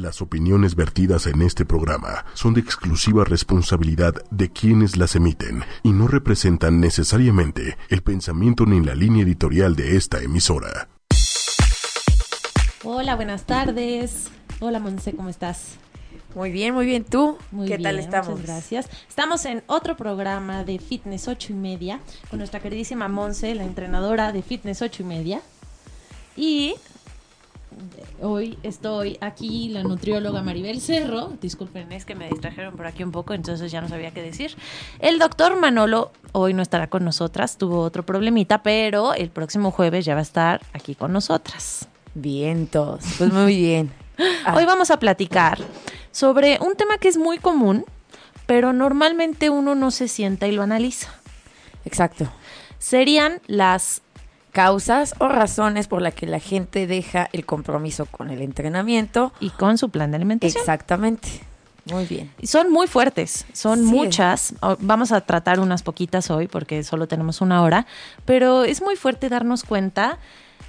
Las opiniones vertidas en este programa son de exclusiva responsabilidad de quienes las emiten y no representan necesariamente el pensamiento ni la línea editorial de esta emisora. Hola, buenas tardes. Hola, Monse, ¿cómo estás? Muy bien, muy bien. ¿Tú? Muy ¿Qué bien, tal estamos? Muchas gracias. Estamos en otro programa de Fitness 8 y media con nuestra queridísima Monse, la entrenadora de Fitness 8 y media. Y hoy estoy aquí, la nutrióloga Maribel Cerro. Disculpen, es que me distrajeron por aquí un poco, entonces ya no sabía qué decir. El doctor Manolo hoy no estará con nosotras, tuvo otro problemita, pero el próximo jueves ya va a estar aquí con nosotras. Vientos. Pues muy bien. Ah, Hoy vamos a platicar sobre un tema que es muy común, pero normalmente uno no se sienta y lo analiza. Exacto. Serían las Causas o razones por las que la gente deja el compromiso con el entrenamiento. y con su plan de alimentación. Exactamente. Muy bien. Son muy fuertes, son Sí. muchas. Vamos a tratar unas poquitas hoy porque solo tenemos una hora, pero es muy fuerte darnos cuenta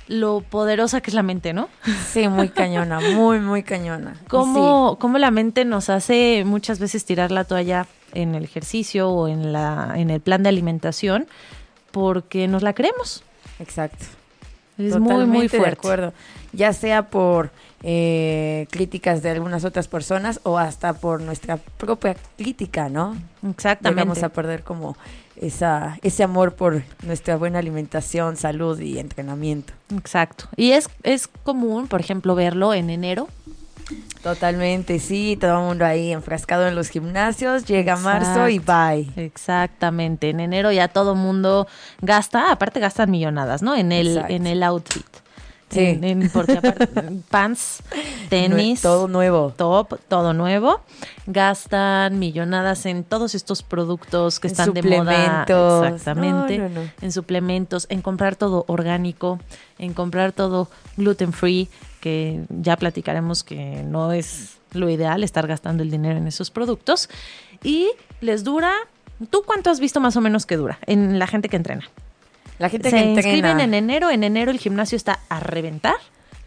lo poderosa que es la mente, ¿no? Sí, muy cañona, muy, muy cañona. Cómo, cómo la mente nos hace muchas veces tirar la toalla en el ejercicio o en, la, en el plan de alimentación porque nos la creemos. Exacto. Es muy, muy Totalmente de fuerte. acuerdo. Ya sea por eh, críticas de algunas otras personas o hasta por nuestra propia crítica, ¿no? Exactamente. Llegamos a perder como esa, ese amor por nuestra buena alimentación, salud y entrenamiento. Exacto. Y es, es común, por ejemplo, verlo en enero. Totalmente, sí, todo el mundo ahí enfrascado en los gimnasios, llega marzo y bye. Exactamente. En enero ya todo mundo gasta, aparte gastan millonadas, ¿no? En el, Exacto. en el outfit. Sí. En- en- porque aparte, pants, tenis, todo nuevo. top, todo nuevo. Gastan millonadas en todos estos productos que En están de moda. Exactamente. No, no, no. En suplementos, en comprar todo orgánico, en comprar todo gluten free, que ya platicaremos que no es lo ideal estar gastando el dinero en esos productos. Y les dura. ¿Tú cuánto has visto más o menos que dura en la gente que entrena? La gente Se que entrena inscriben en enero, en enero el gimnasio está a reventar.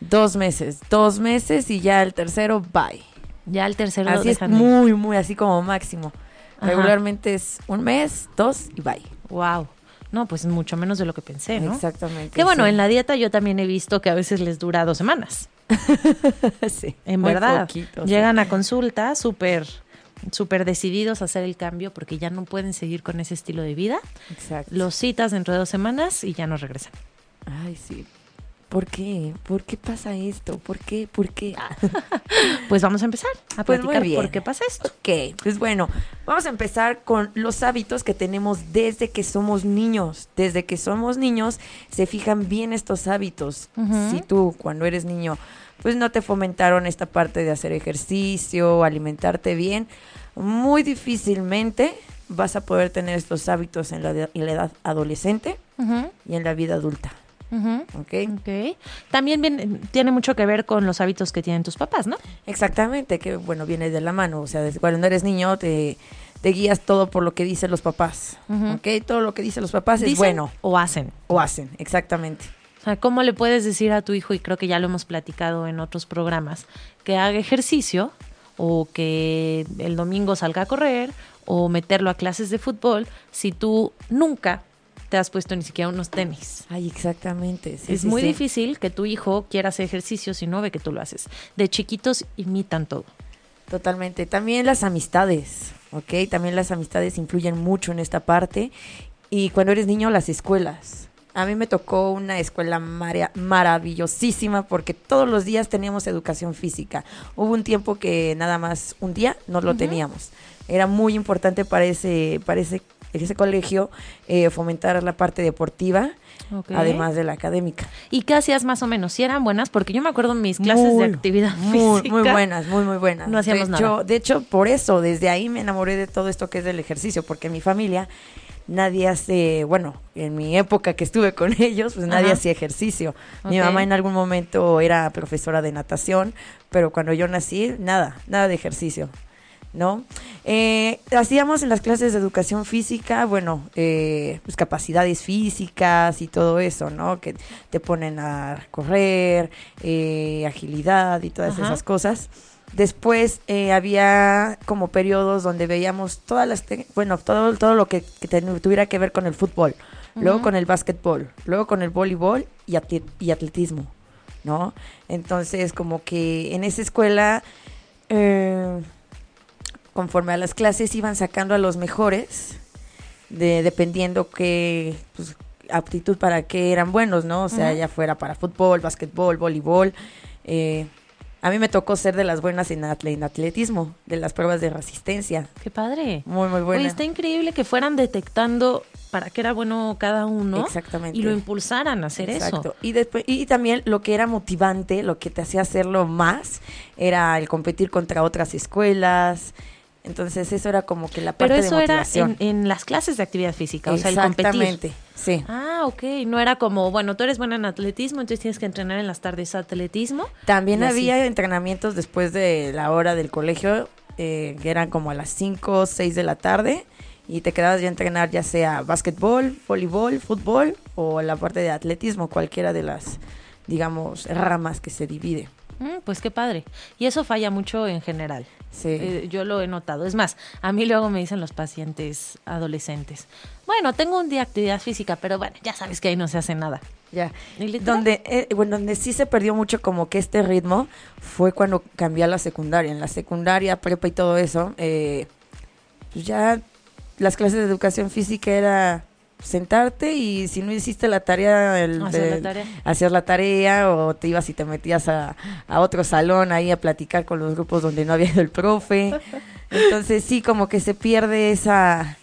dos meses, dos meses y ya el tercero, bye. Ya el tercero Así es muy, muy así como máximo. Ajá. Regularmente es un mes, dos y bye. Wow. No, pues mucho menos de lo que pensé, ¿no? Exactamente. Que bueno, sí. en la dieta yo también he visto que a veces les dura dos semanas. sí, En verdad. poquito, sí. Llegan a consulta súper súper decididos a hacer el cambio porque ya no pueden seguir con ese estilo de vida. Exacto. Los citas dentro de dos semanas y ya no regresan. Ay, sí. ¿Por qué? ¿Por qué pasa esto? ¿Por qué? ¿Por qué? Pues vamos a empezar a Pues muy platicar bien. por qué pasa esto. Ok, pues bueno, vamos a empezar con los hábitos que tenemos desde que somos niños. Desde que somos niños se fijan bien estos hábitos. Si tú cuando eres niño pues no te fomentaron esta parte de hacer ejercicio, alimentarte bien, muy difícilmente vas a poder tener estos hábitos en la, de- en la edad adolescente y en la vida adulta. Ujú. ¿Ok? Ok. También viene- tiene mucho que ver con los hábitos que tienen tus papás, ¿no? Exactamente, que bueno, viene de la mano. O sea, desde cuando eres niño te, te guías todo por lo que dicen los papás. ¿Ok? Todo lo que dicen los papás es bueno. o hacen. O hacen, exactamente. O sea, ¿cómo le puedes decir a tu hijo, y creo que ya lo hemos platicado en otros programas, que haga ejercicio o que el domingo salga a correr o meterlo a clases de fútbol si tú nunca te has puesto ni siquiera unos tenis? Ay, exactamente. sí, es sí, muy sí. difícil que tu hijo quiera hacer ejercicio si no ve que tú lo haces. De chiquitos imitan todo. Totalmente. También las amistades, ¿ok? También las amistades influyen mucho en esta parte. Y cuando eres niño, las escuelas. A mí me tocó una escuela mara- maravillosísima porque todos los días teníamos educación física. Hubo un tiempo que nada más un día no lo teníamos. Era muy importante para ese, para ese, ese colegio eh, fomentar la parte deportiva, además de la académica. ¿Y qué hacías más o menos? Si eran buenas, porque yo me acuerdo en mis clases Muy, de actividad muy, física. Muy buenas, muy, muy buenas. No hacíamos de hecho, nada. De hecho, por eso, desde ahí me enamoré de todo esto que es del ejercicio, porque en mi familia nadie hace, bueno, en mi época que estuve con ellos, pues nadie Ajá. hacía ejercicio. Mi mamá en algún momento era profesora de natación, pero cuando yo nací, nada, nada de ejercicio. ¿No? Eh, hacíamos en las clases de educación física, bueno, eh, pues capacidades físicas y todo eso, ¿no? Que te ponen a correr, eh, agilidad y todas Ajá. esas cosas. Después eh, había como periodos donde veíamos todas las, bueno, todo, todo lo que, tuviera que ver con el fútbol, luego con el básquetbol, luego con el voleibol y, y atletismo, ¿no? Entonces, como que en esa escuela, eh, conforme a las clases iban sacando a los mejores, de, dependiendo qué pues, aptitud para qué eran buenos, ¿no? O sea, ya fuera para fútbol, básquetbol, voleibol. eh, a mí me tocó ser de las buenas en, atle- en atletismo, de las pruebas de resistencia. Qué padre. Muy, muy Oye, buena. está increíble que fueran detectando para qué era bueno cada uno Exactamente. y lo impulsaran a hacer eso. Exacto. Y después y también lo que era motivante, lo que te hacía hacerlo más era el competir contra otras escuelas. Entonces eso era como que la parte Pero eso de era motivación. en, en las clases de actividad física, o sea, el competir. Exactamente. Sí. Ah, ok. No era como, bueno, tú eres buena en atletismo, entonces tienes que entrenar en las tardes atletismo. También Y así. había entrenamientos después de la hora del colegio, eh, que eran como a las 5 o 6 de la tarde, y te quedabas ya a entrenar ya sea básquetbol, voleibol, fútbol o la parte de atletismo, cualquiera de las, digamos, ramas que se divide. Mm, pues qué padre. Y eso falla mucho en general. Sí. Eh, yo lo he notado. Es más, a mí luego me dicen los pacientes adolescentes, bueno, tengo un día de actividad física, pero bueno, ya sabes que ahí no se hace nada. Ya. Donde, eh, bueno, donde sí se perdió mucho como que este ritmo fue cuando cambié a la secundaria. En la secundaria, prepa y todo eso, eh, pues ya las clases de educación física era sentarte y si no hiciste la tarea, el, Hacer la tarea. hacías la tarea o te ibas y te metías a, a otro salón ahí a platicar con los grupos donde no había el profe. Entonces sí, como que se pierde esa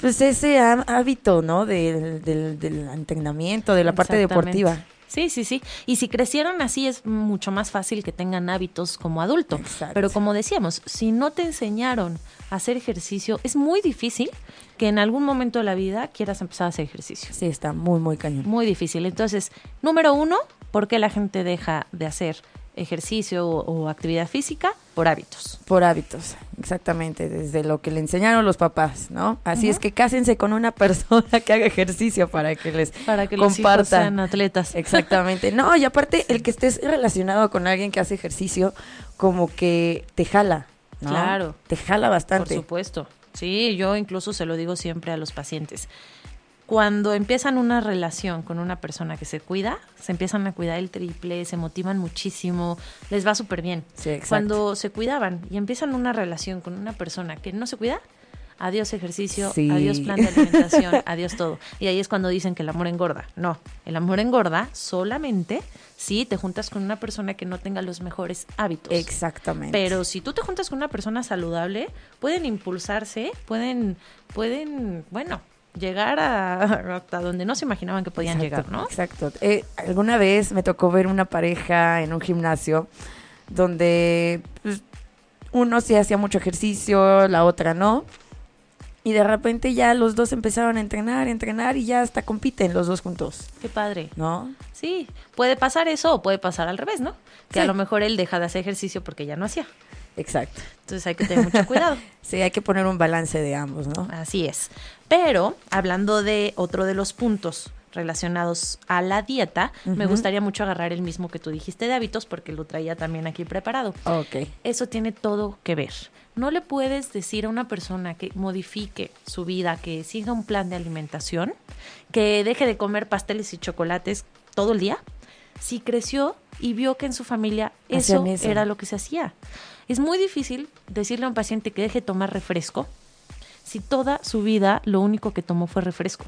pues ese há- hábito, ¿no? Del, del, del entrenamiento, de la parte deportiva. Sí, sí, sí. Y si crecieron así es mucho más fácil que tengan hábitos como adulto. Exacto. Pero como decíamos, si no te enseñaron a hacer ejercicio, es muy difícil que en algún momento de la vida quieras empezar a hacer ejercicio. Sí, está muy, muy cañón. Muy difícil. Entonces, número uno, ¿por qué la gente deja de hacer ejercicio o, o actividad física? Por hábitos. Por hábitos, exactamente, desde lo que le enseñaron los papás, ¿no? Así es que cásense con una persona que haga ejercicio para que les Para que los hijos sean atletas. Exactamente. No, y aparte, el que estés relacionado con alguien que hace ejercicio, como que te jala, ¿no? Claro. Te jala Por bastante. supuesto. Sí, yo incluso se lo digo siempre a los pacientes. Cuando empiezan una relación con una persona que se cuida, se empiezan a cuidar el triple, se motivan muchísimo, les va súper bien. Sí, exacto. Cuando se cuidaban y empiezan una relación con una persona que no se cuida, adiós ejercicio, Sí. adiós plan de alimentación, adiós todo. Y ahí es cuando dicen que el amor engorda. No, el amor engorda solamente si te juntas con una persona que no tenga los mejores hábitos. Exactamente. Pero si tú te juntas con una persona saludable, pueden impulsarse, pueden, pueden, bueno, llegar a, hasta donde no se imaginaban que podían Exacto, llegar, ¿no? Exacto. Eh, alguna vez me tocó ver una pareja en un gimnasio donde pues, uno sí hacía mucho ejercicio, la otra no. Y de repente ya los dos empezaron a entrenar, entrenar y ya hasta compiten los dos juntos, Qué padre. ¿no? Sí, puede pasar eso o puede pasar al revés, ¿no? Que a lo mejor él deja de hacer ejercicio porque ya no hacía. Exacto. Entonces hay que tener mucho cuidado. Sí, hay que poner un balance de ambos, ¿no? Así es. Pero hablando de otro de los puntos relacionados a la dieta, me gustaría mucho agarrar el mismo que tú dijiste de hábitos porque lo traía también aquí preparado. Ok. Eso tiene todo que ver. No le puedes decir a una persona que modifique su vida, que siga un plan de alimentación, que deje de comer pasteles y chocolates todo el día, si creció y vio que en su familia eso, era lo que se hacía. Es muy difícil decirle a un paciente que deje de tomar refresco si toda su vida lo único que tomó fue refresco.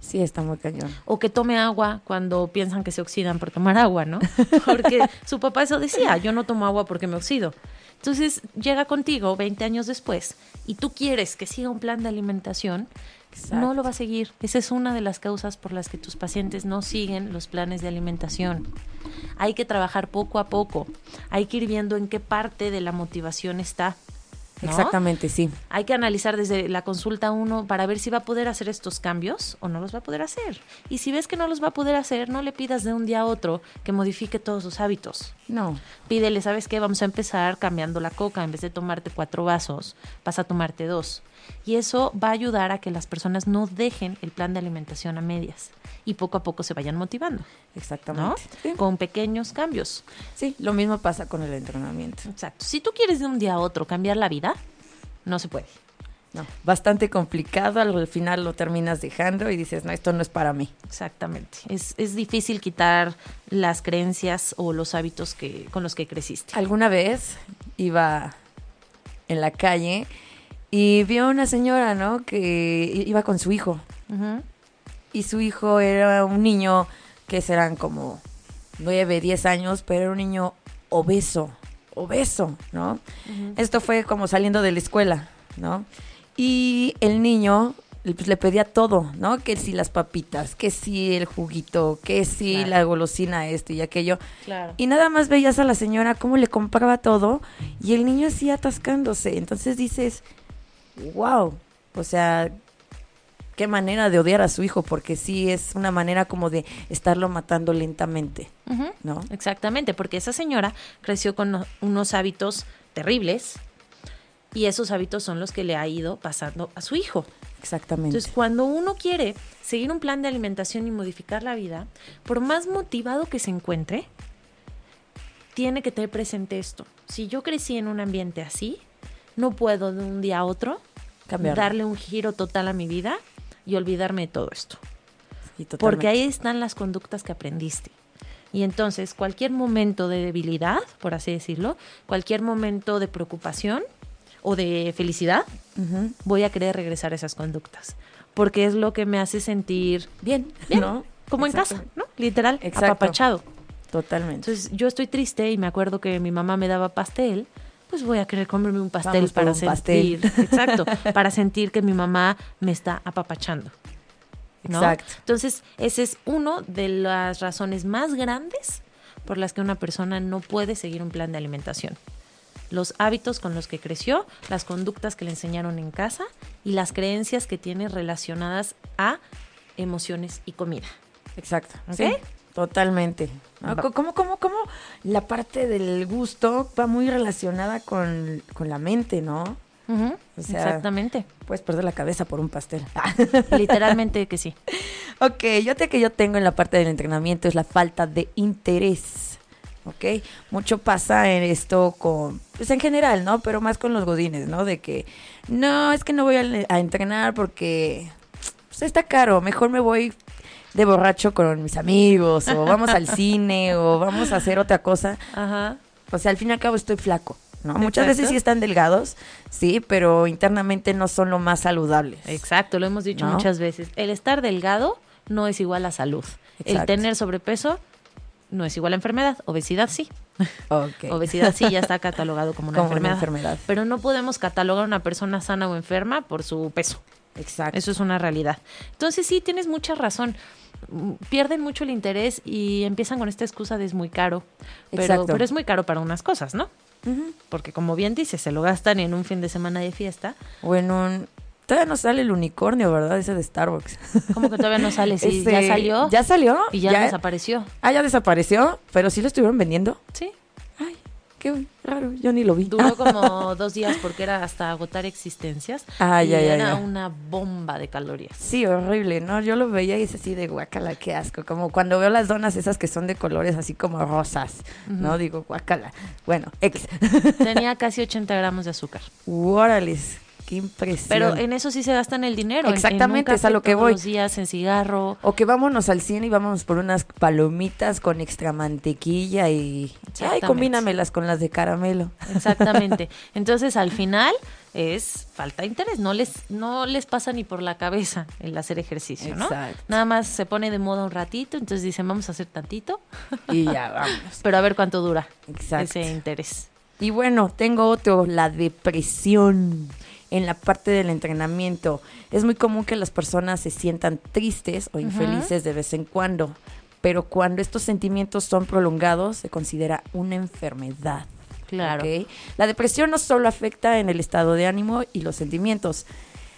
Sí, está muy cañón. O que tome agua cuando piensan que se oxidan por tomar agua, ¿no? Porque su papá eso decía, yo no tomo agua porque me oxido. Entonces llega contigo 20 años después y tú quieres que siga un plan de alimentación, Exacto. no lo va a seguir. Esa es una de las causas por las que tus pacientes no siguen los planes de alimentación. Hay que trabajar poco a poco. Hay que ir viendo en qué parte de la motivación está. ¿no? Exactamente, sí. Hay que analizar desde la consulta uno para ver si va a poder hacer estos cambios o no los va a poder hacer. Y si ves que no los va a poder hacer, no le pidas de un día a otro que modifique todos sus hábitos. No. Pídele, ¿sabes qué? Vamos a empezar cambiando la coca. En vez de tomarte cuatro vasos, vas a tomarte dos. Y eso va a ayudar a que las personas no dejen el plan de alimentación a medias y poco a poco se vayan motivando, ¿no? Exactamente. Sí. Con pequeños cambios. Sí, lo mismo pasa con el entrenamiento. Exacto. Si tú quieres de un día a otro cambiar la vida, no se puede. No, bastante complicado, al final lo terminas dejando y dices, no, esto no es para mí. Exactamente. Es, es difícil quitar las creencias o los hábitos que, con los que creciste. Alguna vez iba en la calle y vio una señora, ¿no? Que iba con su hijo. Y su hijo era un niño que serán como 9, 10 años, pero era un niño obeso, obeso, ¿no? Esto fue como saliendo de la escuela, ¿no? Y el niño pues, le pedía todo, ¿no? Que si las papitas, que si el juguito, que si Claro. la golosina esto y aquello. Claro. Y nada más veías a la señora cómo le compraba todo y el niño así atascándose. Entonces dices, wow, o sea, qué manera de odiar a su hijo, porque sí es una manera como de estarlo matando lentamente. ¿no? Exactamente, porque esa señora creció con no- unos hábitos terribles y esos hábitos son los que le ha ido pasando a su hijo. Exactamente. Entonces, cuando uno quiere seguir un plan de alimentación y modificar la vida, por más motivado que se encuentre, tiene que tener presente esto. Si yo crecí en un ambiente así, no puedo de un día a otro Cambiarlo. darle un giro total a mi vida y olvidarme de todo esto. Sí. Porque ahí están las conductas que aprendiste. Y entonces cualquier momento de debilidad, por así decirlo, cualquier momento de preocupación o de felicidad, voy a querer regresar a esas conductas. Porque es lo que me hace sentir Bien, bien, ¿no? como en casa. Literal, Exacto. apapachado. Totalmente. Entonces yo estoy triste y me acuerdo que mi mamá me daba pastel, pues voy a querer comerme un pastel Vamos para un sentir, pastel. exacto, para sentir que mi mamá me está apapachando. ¿no? Exacto. Entonces, ese es uno de las razones más grandes por las que una persona no puede seguir un plan de alimentación. Los hábitos con los que creció, las conductas que le enseñaron en casa y las creencias que tiene relacionadas a emociones y comida. Exacto. Sí, totalmente. Co- ¿Cómo, cómo, cómo la parte del gusto va muy relacionada con, con la mente, ¿no? Ujú, O sea- Exactamente. Puedes perder la cabeza por un pastel. Literalmente que sí. ok, yo te que yo tengo en la parte del entrenamiento es la falta de interés. ¿Ok? Mucho pasa en esto con, pues en general, ¿no? Pero más con los godines, ¿no? De que, no, es que no voy a, a entrenar porque pues, está caro, mejor me voy de borracho con mis amigos, o vamos al cine, o vamos a hacer otra cosa. Ajá. O sea, al fin y al cabo estoy flaco, ¿no? Muchas veces sí están delgados, sí, pero internamente no son lo más saludables. Exacto, lo hemos dicho ¿No? muchas veces. El estar delgado no es igual a salud. El tener sobrepeso no es igual a enfermedad. Obesidad sí. Obesidad sí ya está catalogado como una Como una enfermedad. enfermedad. Pero no podemos catalogar a una persona sana o enferma por su peso. Exacto. Eso es una realidad. Entonces sí, tienes mucha razón. Pierden mucho el interés y empiezan con esta excusa de es muy caro. Pero, Exacto. pero es muy caro para unas cosas, ¿no? Porque como bien dices, se lo gastan en un fin de semana de fiesta. O en un... Todavía no sale el unicornio, ¿verdad? Ese de Starbucks. Como que todavía no sale. Sí, Ese- ya salió. ¿Ya salió? Y ya, desapareció. Ah, ya desapareció, pero sí lo estuvieron vendiendo. Sí. Qué raro, yo ni lo vi. Duró como dos días porque era hasta agotar existencias. Ah, y ya, ya, era ya. una bomba de calorías. Sí, horrible, ¿no? Yo lo veía y es así de guacala, qué asco. Como cuando veo las donas esas que son de colores así como rosas, ¿no? Ujú. Digo, guacala. Bueno, X. Tenía casi 80 gramos de azúcar. Órales, qué impresión. Pero en eso sí se gastan el dinero. en- en un Exactamente, es a lo que todos voy. los días, en cigarro. O que vámonos al cine y vámonos por unas palomitas con extra mantequilla y... Ay, combínamelas con las de caramelo. Exactamente. Entonces, al final es falta de interés. No les, no les pasa ni por la cabeza el hacer ejercicio, ¿no? Exacto. Nada más se pone de moda un ratito, entonces dicen, vamos a hacer tantito, Y ya, vámonos. pero a ver cuánto dura Exacto. ese interés. Y bueno, tengo otro, la depresión en la parte del entrenamiento. Es muy común que las personas se sientan tristes o infelices de vez en cuando, pero cuando estos sentimientos son prolongados se considera una enfermedad. Claro. La depresión no solo afecta en el estado de ánimo y los sentimientos,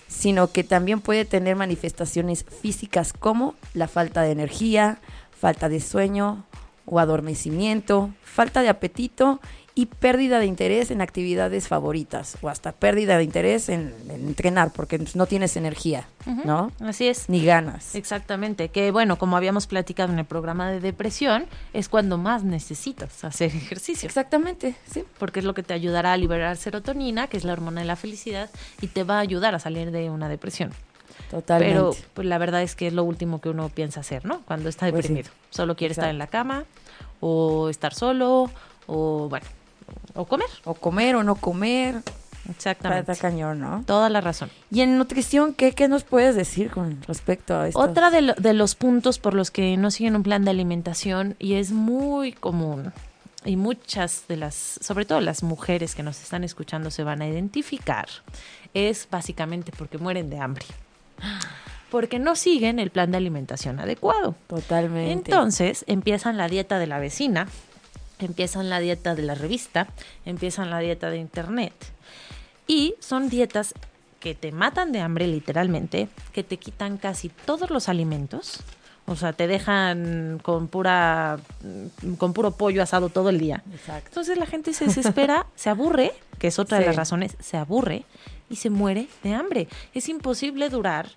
sino que también puede tener manifestaciones físicas como la falta de energía, falta de sueño o adormecimiento, falta de apetito y pérdida de interés en actividades favoritas o hasta pérdida de interés en, en entrenar porque no tienes energía. ¿no? Así es. Ni ganas. Exactamente, que bueno, como habíamos platicado en el programa de depresión, es cuando más necesitas hacer ejercicio, Exactamente, sí. porque es lo que te ayudará a liberar serotonina, que es la hormona de la felicidad, y te va a ayudar a salir de una depresión. Totalmente. Pero pues, la verdad es que es lo último que uno piensa hacer, ¿no? Cuando está Pues sí. deprimido. Solo quiere estar en la cama, o estar solo, o bueno, o comer. o comer o no comer, Exactamente. está cañón, ¿no? Toda la razón. Y en nutrición, ¿qué, qué nos puedes decir con respecto a esto? Otra de, lo- de los puntos por los que no siguen un plan de alimentación y es muy común y muchas de las, sobre todo las mujeres que nos están escuchando se van a identificar, es básicamente porque mueren de hambre. Porque no siguen el plan de alimentación adecuado. Totalmente. Entonces empiezan la dieta de la vecina, empiezan la dieta de la revista, empiezan la dieta de internet. Y son dietas que te matan de hambre literalmente, que te quitan casi todos los alimentos. O sea, te dejan con pura con puro pollo asado todo el día. Exacto. Entonces la gente se desespera, se aburre, que es otra de las razones, se aburre y se muere de hambre. Es imposible durar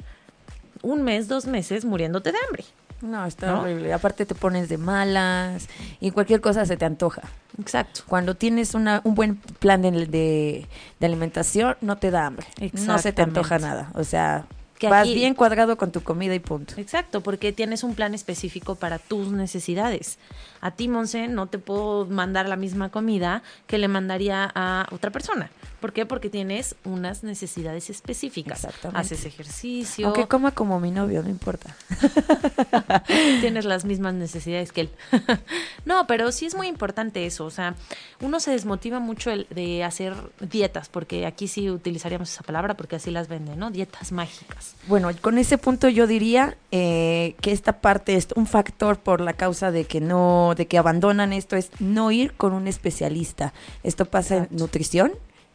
un mes, dos meses muriéndote de hambre. No, está ¿No? horrible. Aparte te pones de malas y cualquier cosa se te antoja. Exacto. Cuando tienes una, un buen plan de, de- de alimentación, no te da hambre. No se te antoja nada. O sea, Que vas aquí- bien cuadrado con tu comida y punto. Exacto, porque tienes un plan específico para tus necesidades. A ti, Monse, no te puedo mandar la misma comida que le mandaría a otra persona. ¿Por qué? Porque tienes unas necesidades específicas. Exactamente. Haces ejercicio, Aunque coma como mi novio, no importa. tienes las mismas necesidades que él. no, pero sí es muy importante eso. O sea, uno se desmotiva mucho el de hacer dietas, porque aquí sí utilizaríamos esa palabra porque así las venden, ¿no? Dietas mágicas. Bueno, con ese punto yo diría eh, que esta parte es un factor por la causa de que no, de que abandonan esto es no ir con un especialista. Esto pasa en nutrición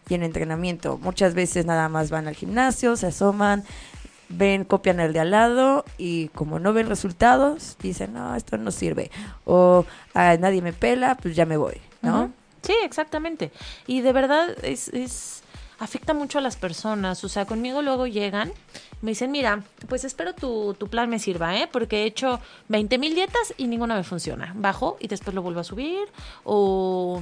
y en entrenamiento. Muchas veces nada más van al gimnasio, se asoman, ven, copian el de al lado y como no ven resultados, dicen, no, esto no sirve. O "Ah, nadie me pela, pues ya me voy, ¿no? Sí, exactamente. Y de verdad es, es afecta mucho a las personas. O sea, conmigo luego llegan, me dicen, mira, pues espero tu, tu plan me sirva, ¿eh? Porque he hecho 20 mil dietas y ninguna me funciona. Bajo y después lo vuelvo a subir. O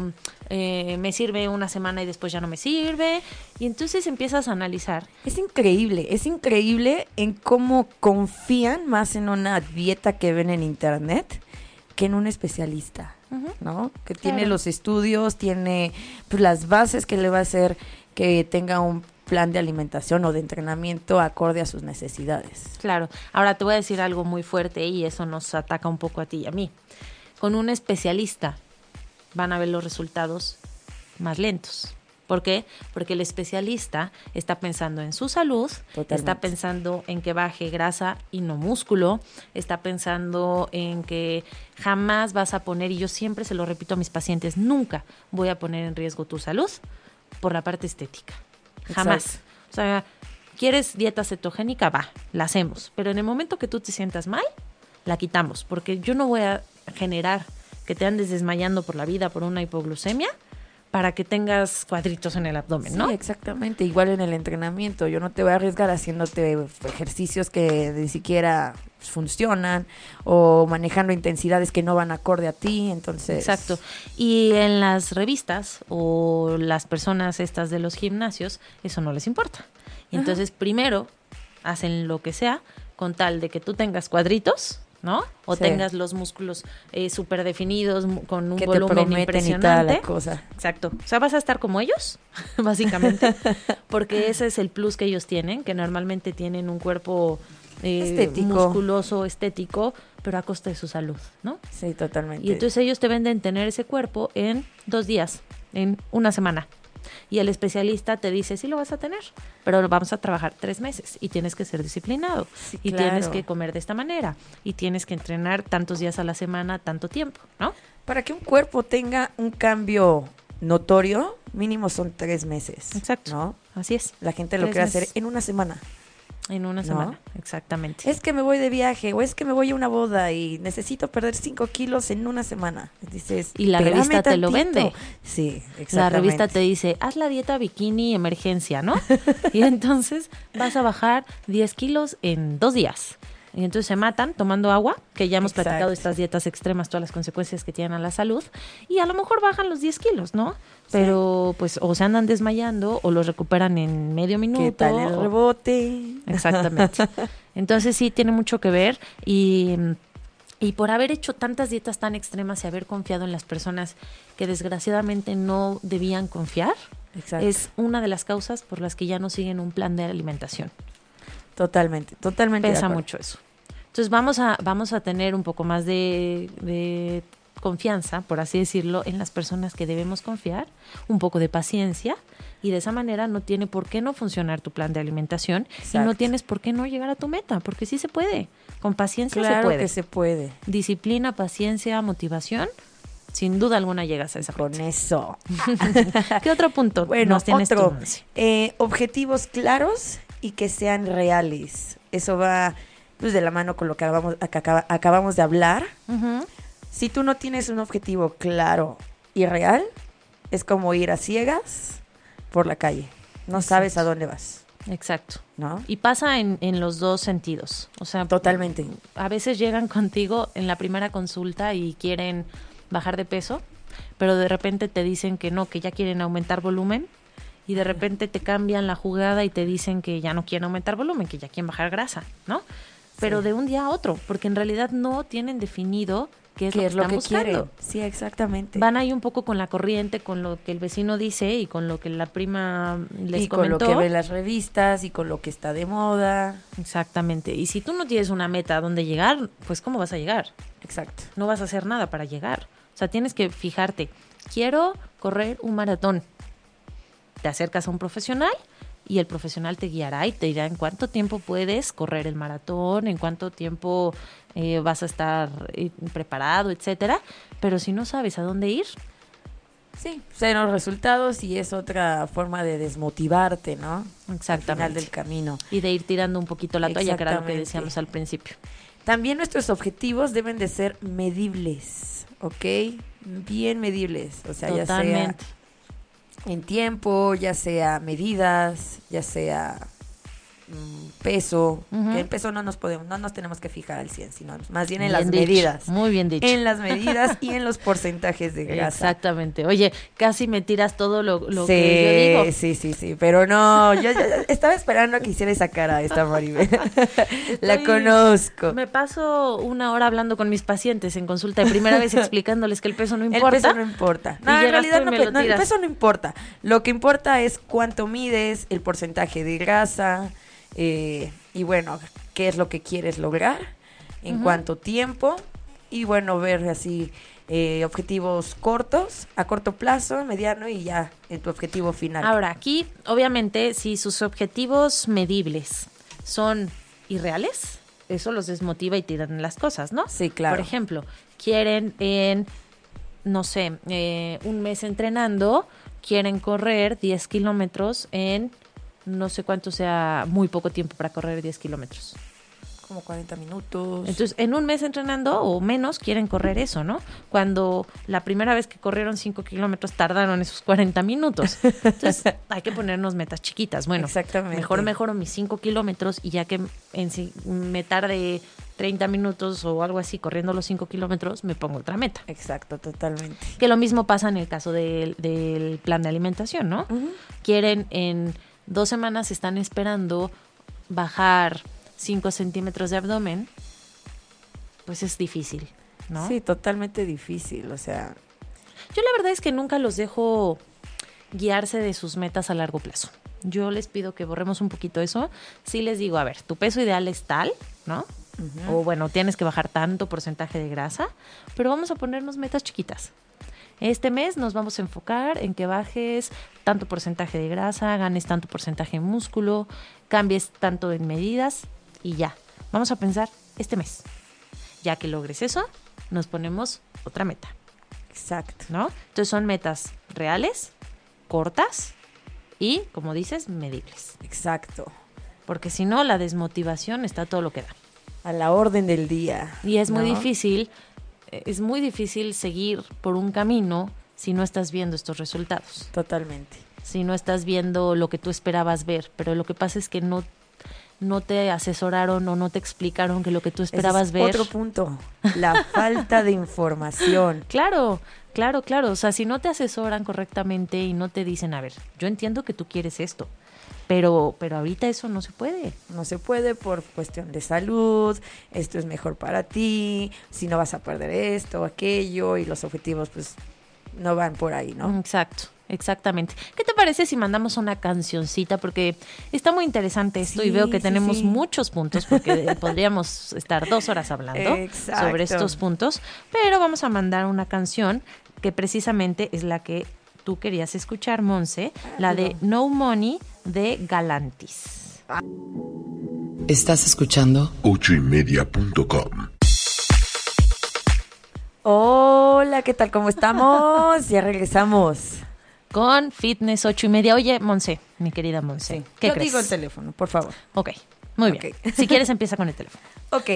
eh, me sirve una semana y después ya no me sirve. Y entonces empiezas a analizar. Es increíble, es increíble en cómo confían más en una dieta que ven en internet que en un especialista. ¿no? Que tiene los estudios, tiene pues, las bases que le va a hacer que tenga un plan de alimentación o de entrenamiento acorde a sus necesidades. Claro. Ahora te voy a decir algo muy fuerte y eso nos ataca un poco a ti y a mí. Con un especialista van a ver los resultados más lentos. ¿Por qué? Porque el especialista está pensando en su salud, Totalmente. está pensando en que baje grasa y no músculo, está pensando en que jamás vas a poner, y yo siempre se lo repito a mis pacientes, nunca voy a poner en riesgo tu salud por la parte estética. Jamás. Exacto. O sea, ¿quieres dieta cetogénica? Va, la hacemos. Pero en el momento que tú te sientas mal, la quitamos. Porque yo no voy a generar que te andes desmayando por la vida por una hipoglucemia para que tengas cuadritos en el abdomen, ¿no? Sí, exactamente. Igual en el entrenamiento. Yo no te voy a arriesgar haciéndote ejercicios que ni siquiera funcionan o manejando intensidades que no van acorde a ti. Entonces. Exacto. Y en las revistas o las personas estas de los gimnasios, eso no les importa. Entonces primero hacen lo que sea con tal de que tú tengas cuadritos, ¿no? O Sí. tengas los músculos eh, súper definidos con un Que te volumen prometen y toda la impresionante. cosa. Exacto. O sea, vas a estar como ellos, básicamente, porque ese es el plus que ellos tienen, que normalmente tienen un cuerpo eh, Estético. musculoso, estético, pero a costa de su salud, ¿no? Sí, totalmente. Y entonces ellos te venden tener ese cuerpo en dos días, en una semana. Y el especialista te dice, sí lo vas a tener, pero vamos a trabajar tres meses y tienes que ser disciplinado. Sí, y tienes que comer de esta manera. Y tienes que entrenar tantos días a la semana, tanto tiempo, ¿no? Para que un cuerpo tenga un cambio notorio, mínimo son tres meses. Exacto. ¿No? Así es. La gente lo quiere hacer en una semana. En una ¿No? semana. Exactamente. Es que me voy de viaje o es que me voy a una boda y necesito perder 5 kilos en una semana. Dices, Y la "Espérame revista te lo tantito". vende. Sí, exactamente. La revista te dice, haz la dieta bikini emergencia, ¿no? y entonces vas a bajar 10 kilos en dos días. Y entonces se matan tomando agua, que ya hemos Exacto. platicado estas dietas extremas, todas las consecuencias que tienen a la salud, y a lo mejor bajan los 10 kilos, ¿no? Pero pues o se andan desmayando o los recuperan en medio minuto. ¿Qué tal el o- rebote? Exactamente. Entonces sí tiene mucho que ver y, y por haber hecho tantas dietas tan extremas y haber confiado en las personas que desgraciadamente no debían confiar, Exacto. es una de las causas por las que ya no siguen un plan de alimentación. Totalmente, totalmente. Pesa mucho eso. Entonces vamos a, vamos a tener un poco más de, de confianza, por así decirlo, en las personas que debemos confiar, un poco de paciencia y de esa manera no tiene por qué no funcionar tu plan de alimentación y no tienes por qué no llegar a tu meta, porque sí se puede. Con paciencia Claro se puede. que se puede. Disciplina, paciencia, motivación, sin duda alguna llegas a esa Con meta. eso. ¿Qué otro punto Bueno, nos tienes otro. tú, Nancy? Eh, objetivos claros y que sean reales. Eso va pues, de la mano con lo que acabamos, acabamos de hablar. Ujú. Si tú no tienes un objetivo claro y real, es como ir a ciegas por la calle. No sabes a dónde vas, Exacto. ¿no? Y pasa en, en los dos sentidos. O sea, Totalmente. a veces llegan contigo en la primera consulta y quieren bajar de peso, pero de repente te dicen que no, que ya quieren aumentar volumen y de repente te cambian la jugada y te dicen que ya no quieren aumentar volumen, que ya quieren bajar grasa, ¿no? Pero Sí. de un día a otro, porque en realidad no tienen definido qué es ¿Qué lo que es lo están que buscando. quieren? Sí, exactamente. Van ahí un poco con la corriente, con lo que el vecino dice y con lo que la prima les y con lo comentó. que ven las revistas y con lo que está de moda. Exactamente. Y si tú no tienes una meta a dónde llegar, pues ¿cómo vas a llegar? Exacto. no vas a hacer nada para llegar. O sea, tienes que fijarte, quiero correr un maratón. Te acercas a un profesional y el profesional te guiará y te dirá en cuánto tiempo puedes correr el maratón, en cuánto tiempo eh, vas a estar eh, preparado, etcétera. Pero si no sabes a dónde ir, Sí, cero resultados y es otra forma de desmotivarte, ¿no? Al final exactamente. del camino. Y de ir tirando un poquito la toalla, que era lo que Exactamente. decíamos al principio. También nuestros objetivos deben de ser medibles, ¿ok? Bien medibles, o sea, ya sea Totalmente. En tiempo, ya sea medidas, ya sea peso. Ujú. Que en peso no nos podemos, no nos tenemos que fijar al 100, sino más bien en Bien las dicho, medidas. Muy bien dicho. En las medidas y en los porcentajes de grasa. Exactamente. Oye, casi me tiras todo lo, lo sí, que yo digo. sí, sí, sí, pero no, yo, yo- estaba esperando a que hiciera esa cara esta Maribel. La conozco. Me paso una hora hablando con mis pacientes en consulta de primera vez explicándoles que el peso no El importa. peso no importa. No, en realidad no, el peso no importa. Lo que importa es cuánto mides, el porcentaje de grasa eh, y bueno, qué es lo que quieres lograr, en cuánto tiempo y bueno, ver así eh, objetivos cortos, a corto plazo, mediano y ya en tu objetivo final. Ahora, aquí, obviamente, si sus objetivos medibles son irreales, eso los desmotiva y tiran las cosas, ¿no? Sí, claro. Por ejemplo, quieren en, no sé, eh, un mes entrenando, quieren correr 10 kilómetros en no sé cuánto sea muy poco tiempo para correr 10 kilómetros. Como 40 minutos. Entonces, en un mes entrenando o menos quieren correr eso, ¿no? Cuando la primera vez que corrieron 5 kilómetros tardaron esos 40 minutos. Entonces, hay que ponernos metas chiquitas. Bueno, Exactamente. mejor mejoro mis 5 kilómetros y ya que en si- me tarde 30 minutos o algo así corriendo los 5 kilómetros, me pongo otra meta. Exacto, totalmente. Que lo mismo pasa en el caso del, del plan de alimentación, ¿no? quieren en dos semanas están esperando bajar 5 centímetros de abdomen, pues es difícil, ¿no? Sí, totalmente difícil, o sea, Yo la verdad es que nunca los dejo guiarse de sus metas a largo plazo. Yo les pido que borremos un poquito eso. Sí les digo, a ver, tu peso ideal es tal, ¿no? O bueno, tienes que bajar tanto porcentaje de grasa, pero vamos a ponernos metas chiquitas. Este mes nos vamos a enfocar en que bajes tanto porcentaje de grasa, ganes tanto porcentaje de músculo, cambies tanto en medidas y ya. Vamos a pensar este mes. Ya que logres eso, nos ponemos otra meta. exacto. ¿no? Entonces son metas reales, cortas y, como dices, medibles. Exacto. Porque si no, la desmotivación está todo lo que da. A la orden del día. Y es muy difícil, es muy difícil seguir por un camino si no estás viendo estos resultados, Totalmente. si no estás viendo lo que tú esperabas ver. Pero lo que pasa es que no, no te asesoraron o no te explicaron que lo que tú esperabas es ver. Otro punto. La falta de información. Claro, claro, claro. O sea, si no te asesoran correctamente y no te dicen, a ver, yo entiendo que tú quieres esto, pero, pero ahorita eso no se puede. No se puede por cuestión de salud, esto es mejor para ti, si no vas a perder esto, aquello, y los objetivos pues no van por ahí, ¿no? Exacto, exactamente. ¿Qué te parece si mandamos una cancioncita? Porque está muy interesante esto y veo que sí, tenemos sí. muchos puntos porque podríamos estar dos horas hablando Exacto. sobre estos puntos, pero vamos a mandar una canción que precisamente es la que tú querías escuchar, Monse, la de No Money de Galantis. Estás escuchando ochoymedia.com Hola, ¿qué tal? ¿Cómo estamos? Ya regresamos. Con Fitness 8 y media. Oye, Monse, mi querida Monse, ¿qué Yo crees? digo el teléfono, por favor. Ok, muy bien. Ok. Si quieres, empieza con el teléfono. Ok,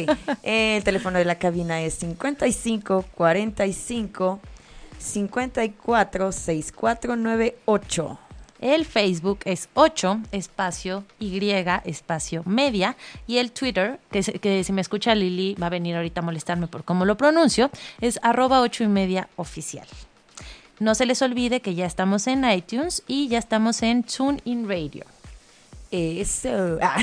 el teléfono de la cabina es 55 45 54 6498. El Facebook es 8 espacio Y espacio media y el Twitter, que, se- que si me escucha Lili va a venir ahorita a molestarme por cómo lo pronuncio, es arroba 8 y media oficial. No se les olvide que ya estamos en iTunes y ya estamos en TuneIn Radio. Eso. Ah,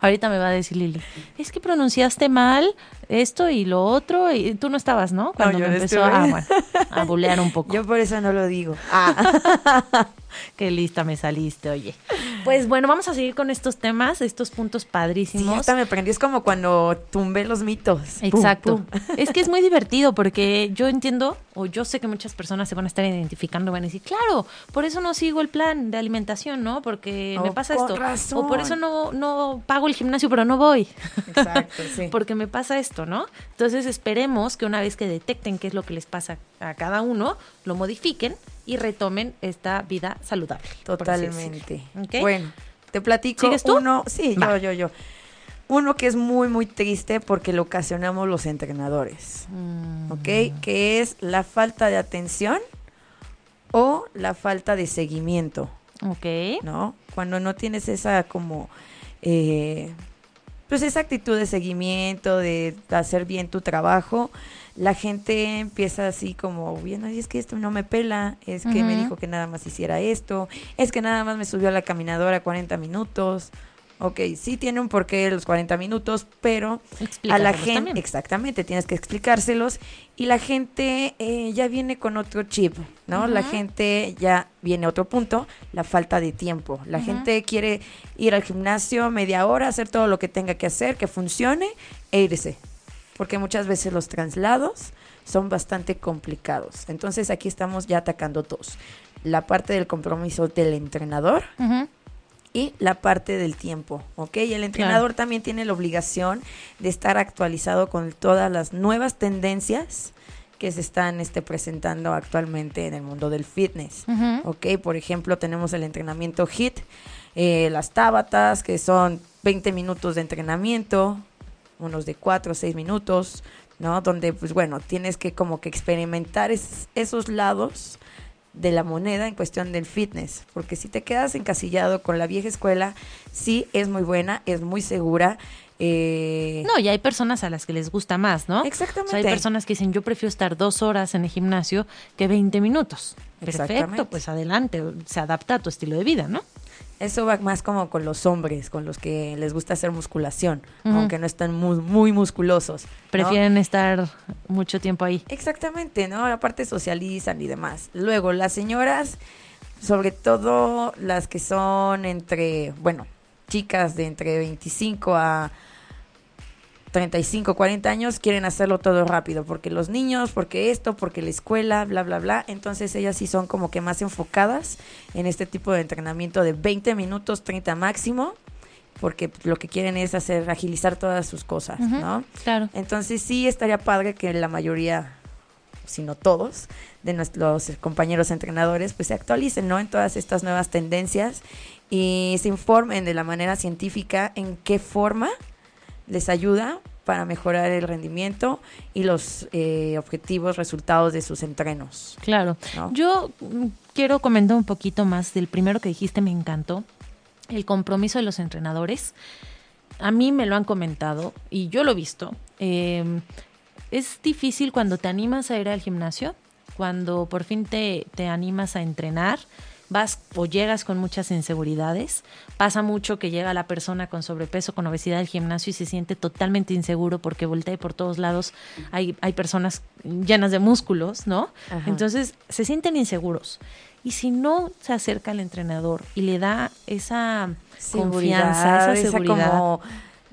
Ahorita me va a decir Lili, es que pronunciaste mal esto y lo otro y tú no estabas, ¿no? Cuando yo me no empezó a, bueno, a bulear un poco. Yo por eso no lo digo. Ah, Qué lista me saliste, oye. Pues bueno, vamos a seguir con estos temas, estos puntos sí, padrísimos. hasta me prendí. Es como cuando tumbé los mitos. Exacto. pum. Es que es muy divertido porque yo entiendo, o yo sé que muchas personas se van a estar identificando, van a decir, claro, por eso no sigo el plan de alimentación, ¿no? Porque me Oh, pasa con esto. razón. O por eso no, no pago el gimnasio, pero no voy. Exacto, sí. Porque me pasa esto, ¿no? Entonces esperemos que una vez que detecten qué es lo que les pasa a cada uno, lo modifiquen y retomen esta vida saludable. Totalmente. Bueno, te platico ¿Sigues tú? uno. Sí, Va. yo, yo, yo. Uno que es muy, muy triste porque lo ocasionamos los entrenadores. Mm, ¿Ok? Que es la falta de atención o la falta de seguimiento. ok. ¿no? Cuando no tienes esa como, eh, pues esa actitud de seguimiento, de hacer bien tu trabajo, la gente empieza así como, bien, "Ay, es que esto no me pela, es que me dijo que nada más hiciera esto, es que nada más me subió a la caminadora 40 minutos. Ok, sí tiene un porqué los 40 minutos, pero a la gente, también. exactamente, tienes que explicárselos y la gente eh, ya viene con otro chip, ¿no? La gente ya viene a otro punto, la falta de tiempo. La gente quiere ir al gimnasio media hora, hacer todo lo que tenga que hacer, que funcione e irse. Porque muchas veces los traslados son bastante complicados. Entonces aquí estamos ya atacando dos. La parte del compromiso del entrenador y la parte del tiempo, ¿ok? Y el entrenador también tiene la obligación de estar actualizado con todas las nuevas tendencias que se están este, presentando actualmente en el mundo del fitness, Ujú. ¿ok? Por ejemplo, tenemos el entrenamiento HIT, eh, las tábatas, que son 20 minutos de entrenamiento, unos de 4 o 6 minutos, ¿no? Donde, pues bueno, tienes que como que experimentar es- esos lados de la moneda en cuestión del fitness, porque si te quedas encasillado con la vieja escuela, sí es muy buena, es muy segura. eh, No, y hay personas a las que les gusta más, ¿no? Exactamente. O sea, hay personas que dicen, yo prefiero estar dos horas en el gimnasio que 20 minutos. Perfecto, pues adelante, se adapta a tu estilo de vida, ¿no? Eso va más como con los hombres, con los que les gusta hacer musculación, aunque no están muy, muy musculosos. ¿no? Prefieren estar mucho tiempo ahí. Exactamente, ¿no? Aparte socializan y demás. Luego, las señoras, sobre todo las que son entre, bueno, chicas de entre 25 a 35, 40 años, quieren hacerlo todo rápido, porque los niños, porque esto, porque la escuela, bla, bla, bla. Entonces ellas sí son como que más enfocadas en este tipo de entrenamiento de 20 minutos, 30 máximo, porque lo que quieren es hacer, agilizar todas sus cosas, ¿no? Claro. Entonces sí estaría padre que la mayoría sino todos, de nuestros compañeros entrenadores, pues se actualicen, ¿no? En todas estas nuevas tendencias y se informen de la manera científica en qué forma les ayuda para mejorar el rendimiento y los eh, objetivos, resultados de sus entrenos. Claro. ¿no? Yo mm, quiero comentar un poquito más del primero que dijiste, me encantó, el compromiso de los entrenadores. A mí me lo han comentado y yo lo he visto. Eh, es difícil cuando te animas a ir al gimnasio, cuando por fin te, te animas a entrenar vas o llegas con muchas inseguridades. Pasa mucho que llega la persona con sobrepeso, con obesidad al gimnasio y se siente totalmente inseguro porque voltea y por todos lados. Hay, hay personas llenas de músculos, ¿no? Ajá. Entonces se sienten inseguros. Y si no se acerca al entrenador y le da esa confianza, esa seguridad. como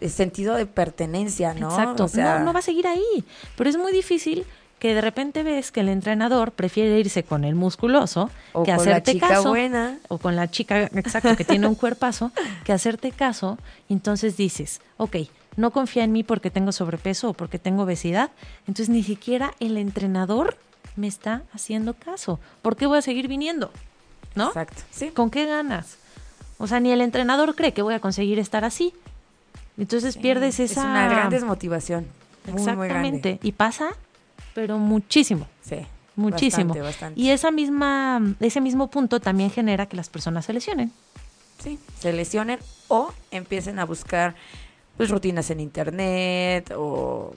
sentido de pertenencia, ¿no? Exacto. O sea, no, no va a seguir ahí. Pero es muy difícil que de repente ves que el entrenador prefiere irse con el musculoso o que con hacerte la chica caso buena. o con la chica exacto que tiene un cuerpazo que hacerte caso entonces dices ok no confía en mí porque tengo sobrepeso o porque tengo obesidad entonces ni siquiera el entrenador me está haciendo caso ¿por qué voy a seguir viniendo? ¿no? Exacto. Sí. ¿con qué ganas? o sea ni el entrenador cree que voy a conseguir estar así entonces pierdes Es esa una gran desmotivación. Muy, muy grande. exactamente y pasa pero muchísimo Sí. muchísimo Bastante, bastante. y esa misma ese mismo punto también genera que las personas se lesionen Sí, se lesionen o empiecen a buscar pues rutinas en internet o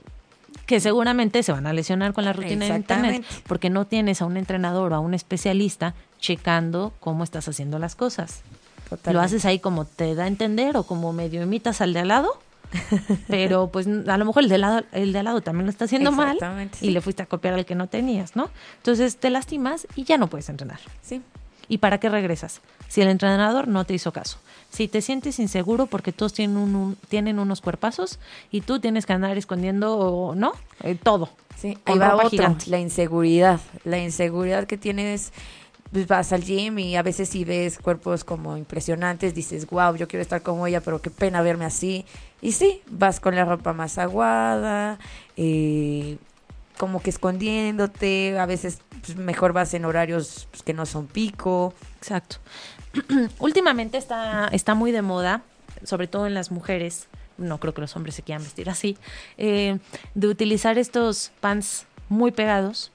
que seguramente se van a lesionar con la rutina de internet porque no tienes a un entrenador o a un especialista checando cómo estás haciendo las cosas. Lo totalmente. haces ahí como te da a entender o como medio imitas al de al lado, pero pues a lo mejor el de al lado, el de al lado también lo está haciendo mal y le fuiste a copiar al que no tenías, ¿no? Entonces te lastimas y ya no puedes entrenar. Sí. ¿Y para qué regresas? Si el entrenador no te hizo caso. Si te sientes inseguro porque todos tienen, un, un- tienen unos cuerpazos y tú tienes que andar escondiendo, ¿no? Eh, todo. Sí, ahí va otro, gigante. la inseguridad. La inseguridad que tienes, pues vas al gym y a veces si ves cuerpos como impresionantes, dices, wow, yo quiero estar como ella, pero qué pena verme así. Y sí, vas con la ropa más aguada, eh, como que escondiéndote, a veces pues, mejor vas en horarios pues, que no son pico. Exacto. Últimamente está, está muy de moda, sobre todo en las mujeres, no creo que los hombres se quieran vestir así, eh, de utilizar estos pants muy pegados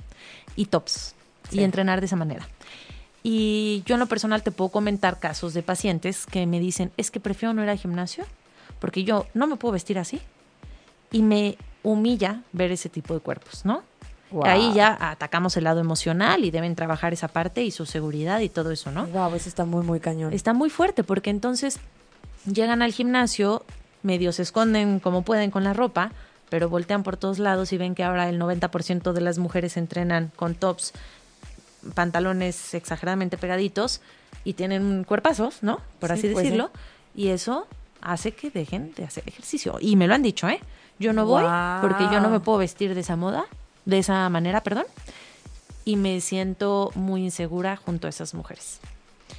y tops Sí. y entrenar de esa manera. Y yo en lo personal te puedo comentar casos de pacientes que me dicen, es que prefiero no ir al gimnasio porque yo no me puedo vestir así y me humilla ver ese tipo de cuerpos, ¿no? Ahí ya atacamos el lado emocional y deben trabajar esa parte y su seguridad y todo eso, ¿no? Wow, eso está muy, muy cañón. Está muy fuerte porque entonces llegan al gimnasio, medio se esconden como pueden con la ropa, pero voltean por todos lados y ven que ahora el 90% de las mujeres entrenan con tops, pantalones exageradamente pegaditos y tienen cuerpazos, ¿no? Por Sí, así pues, decirlo. Y eso hace que dejen de hacer ejercicio. Y me lo han dicho, ¿eh? Yo no voy porque yo no me puedo vestir de esa moda, de esa manera, perdón. Y me siento muy insegura junto a esas mujeres.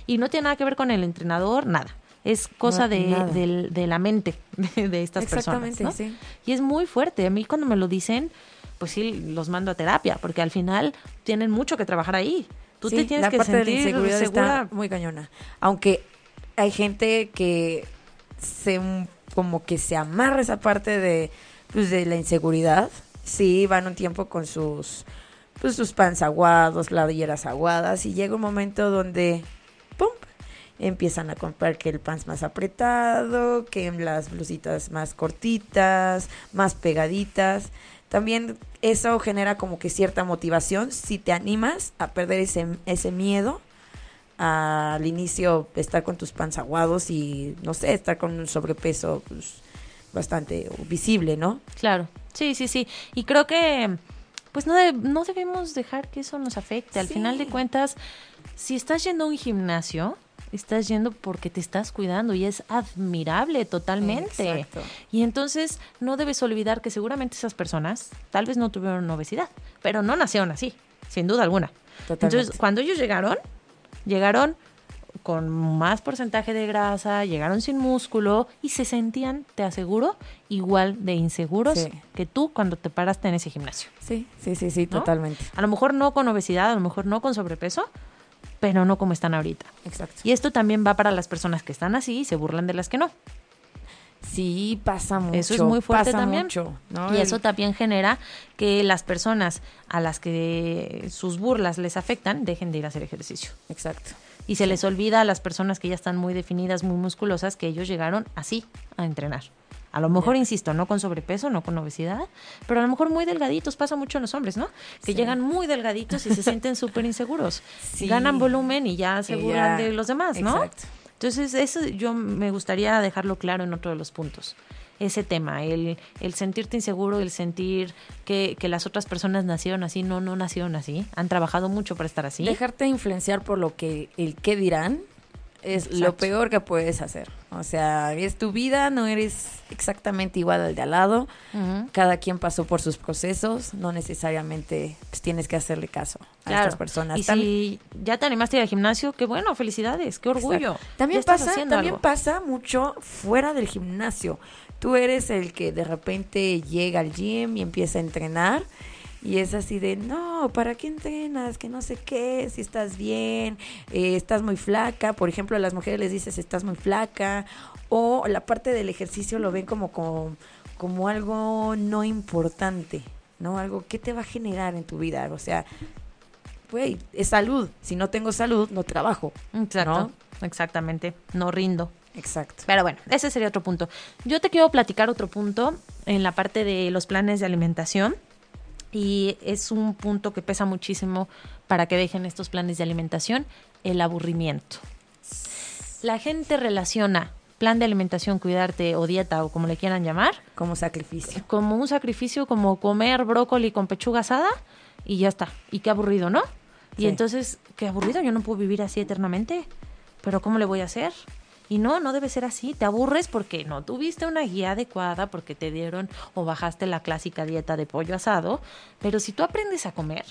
Y no tiene nada que ver con el entrenador, nada. Es cosa No, de, de la mente de, de estas personas. Exactamente, ¿no? sí. Y es muy fuerte. A mí cuando me lo dicen, pues sí, los mando a terapia, porque al final tienen mucho que trabajar ahí. Tú Sí, te tienes la que parte de la sentir inseguridad segura. está muy cañona. Aunque hay gente que se como que se amarra esa parte de pues de la inseguridad. Sí, van un tiempo con sus pues sus pants aguados, ladilleras aguadas y llega un momento donde pum empiezan a comprar que el pants más apretado, que las blusitas más cortitas, más pegaditas. También eso genera como que cierta motivación si te animas a perder ese, ese miedo al inicio estar con tus pants aguados y no sé, estar con un sobrepeso pues, bastante visible, ¿no? Claro, sí, sí, sí. Y creo que pues no, de- no debemos dejar que eso nos afecte. Al Sí. final de cuentas, si estás yendo a un gimnasio, estás yendo porque te estás cuidando y es admirable totalmente. Exacto. Y entonces no debes olvidar que seguramente esas personas tal vez no tuvieron obesidad, pero no nacieron así, sin duda alguna. Totalmente. Entonces, cuando ellos llegaron, llegaron con más porcentaje de grasa, llegaron sin músculo y se sentían, te aseguro, igual de inseguros Sí. que tú cuando te paraste en ese gimnasio. Sí, sí, sí, sí, ¿no? totalmente. A lo mejor no con obesidad, a lo mejor no con sobrepeso, pero no como están ahorita. Exacto. Y esto también va para las personas que están así y se burlan de las que no. Sí, pasa mucho. Eso es muy fuerte pasa también. mucho, ¿no? Y eso también genera que las personas a las que sus burlas les afectan dejen de ir a hacer ejercicio. Exacto. Y se les olvida a las personas que ya están muy definidas, muy musculosas, que ellos llegaron así a entrenar. A lo mejor, insisto, no con sobrepeso, no con obesidad, pero a lo mejor muy delgaditos, pasa mucho en los hombres, ¿no? Que Sí. llegan muy delgaditos y se sienten súper inseguros. Sí. Ganan volumen y ya se burlan de los demás, ¿no? Exacto. Entonces, eso yo me gustaría dejarlo claro en otro de los puntos. Ese tema, el, el sentirte inseguro, el sentir que, que las otras personas nacieron así, no, no nacieron así, han trabajado mucho para estar así. Dejarte influenciar por lo que el qué dirán es lo peor que puedes hacer. O sea, es tu vida, no eres exactamente igual al de al lado. Cada quien pasó por sus procesos, no necesariamente pues, tienes que hacerle caso a estas personas. Y si ya te animaste a ir al gimnasio, qué bueno, felicidades, qué orgullo. Exacto. También pasa, también algo. pasa mucho fuera del gimnasio. Tú eres el que de repente llega al gym y empieza a entrenar y es así de, no, ¿para qué entrenas? Que no sé qué, si estás bien, eh, estás muy flaca. Por ejemplo, a las mujeres les dices, estás muy flaca. O la parte del ejercicio lo ven como, como, como algo no importante, ¿no? Algo que te va a generar en tu vida. O sea, güey, es salud. Si no tengo salud, no trabajo. Exacto, exactamente, no rindo. Exacto. Pero bueno, ese sería otro punto. Yo te quiero platicar otro punto en la parte de los planes de alimentación. Y es un punto que pesa muchísimo para que dejen estos planes de alimentación, el aburrimiento. La gente relaciona plan de alimentación, cuidarte o dieta o como le quieran llamar, Como sacrificio. como un sacrificio, como comer brócoli con pechuga asada y ya está. Y qué aburrido, ¿no? Y entonces, qué aburrido, yo no puedo vivir así eternamente. Pero ¿cómo le voy a hacer? Y no, no debe ser así. Te aburres porque no tuviste una guía adecuada, porque te dieron o bajaste la clásica dieta de pollo asado. Pero si tú aprendes a comer,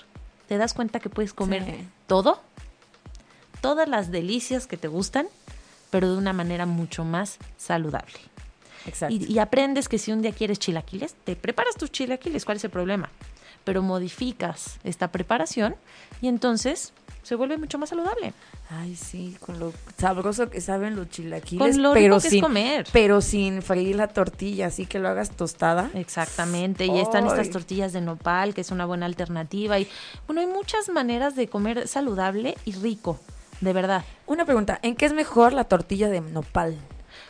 te das cuenta que puedes comer Sí. todo, todas las delicias que te gustan, pero de una manera mucho más saludable. Exacto. Y, y aprendes que si un día quieres chilaquiles, te preparas tus chilaquiles, ¿cuál es el problema? Pero modificas esta preparación y entonces se vuelve mucho más saludable. Ay, sí, con lo sabroso que saben los chilaquiles, Con lo pero rico que es comer. pero sin freír la tortilla, así que lo hagas tostada. Exactamente, y están estas tortillas de nopal, que es una buena alternativa. Y bueno, hay muchas maneras de comer saludable y rico, de verdad. Una pregunta, ¿en qué es mejor la tortilla de nopal?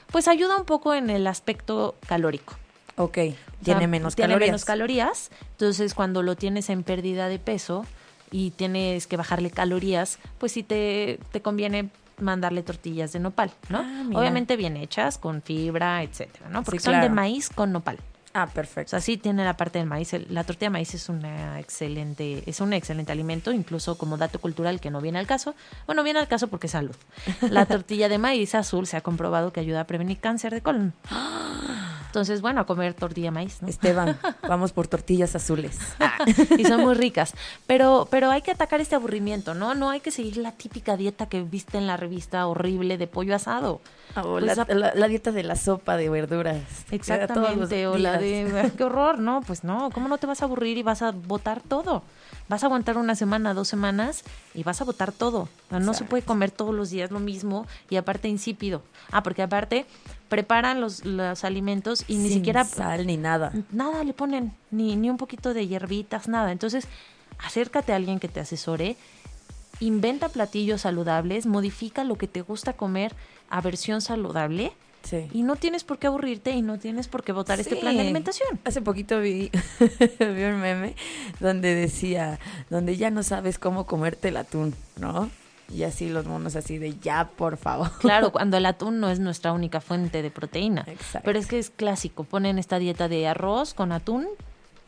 Pues ayuda un poco en el aspecto calórico. Ok, O sea, tiene menos tiene calorías. menos calorías. Entonces, cuando lo tienes en pérdida de peso y tienes que bajarle calorías, pues sí te, te conviene mandarle tortillas de nopal, ¿no? Ah. Obviamente bien hechas, con fibra, etcétera, ¿no? Sí, Porque son de maíz con nopal. Ah, O perfecto. sea, sí tiene la parte del maíz. La tortilla de maíz es una excelente, es un excelente alimento, incluso como dato cultural que no viene al caso. Bueno, viene al caso porque es salud. La tortilla de maíz azul se ha comprobado que ayuda a prevenir cáncer de colon. Entonces, bueno, a comer tortilla de maíz, ¿no? Esteban, vamos por tortillas azules. y son muy ricas. Pero, pero hay que atacar este aburrimiento, ¿no? No hay que seguir la típica dieta que viste en la revista horrible de pollo asado. O Pues la, a- la- la dieta de la sopa de verduras. Exactamente, o la de qué horror, no, pues no, ¿cómo no te vas a aburrir y vas a botar todo? Vas a aguantar una semana, dos semanas y vas a botar todo. No se puede comer todos los días lo mismo y aparte insípido. Ah, porque aparte preparan los, los alimentos y ni siquiera sal ni nada. nada le ponen, ni, ni un poquito de hierbitas, nada. Entonces, acércate a alguien que te asesore, inventa platillos saludables, modifica lo que te gusta comer a versión saludable Sí. y no tienes por qué aburrirte y no tienes por qué votar este plan de alimentación. Hace poquito vi, vi un meme donde decía, donde ya no sabes cómo comerte el atún, ¿no? Y así los monos así de ya, por favor. Claro, cuando el atún no es nuestra única fuente de proteína. Exacto. Pero es que es clásico, ponen esta dieta de arroz con atún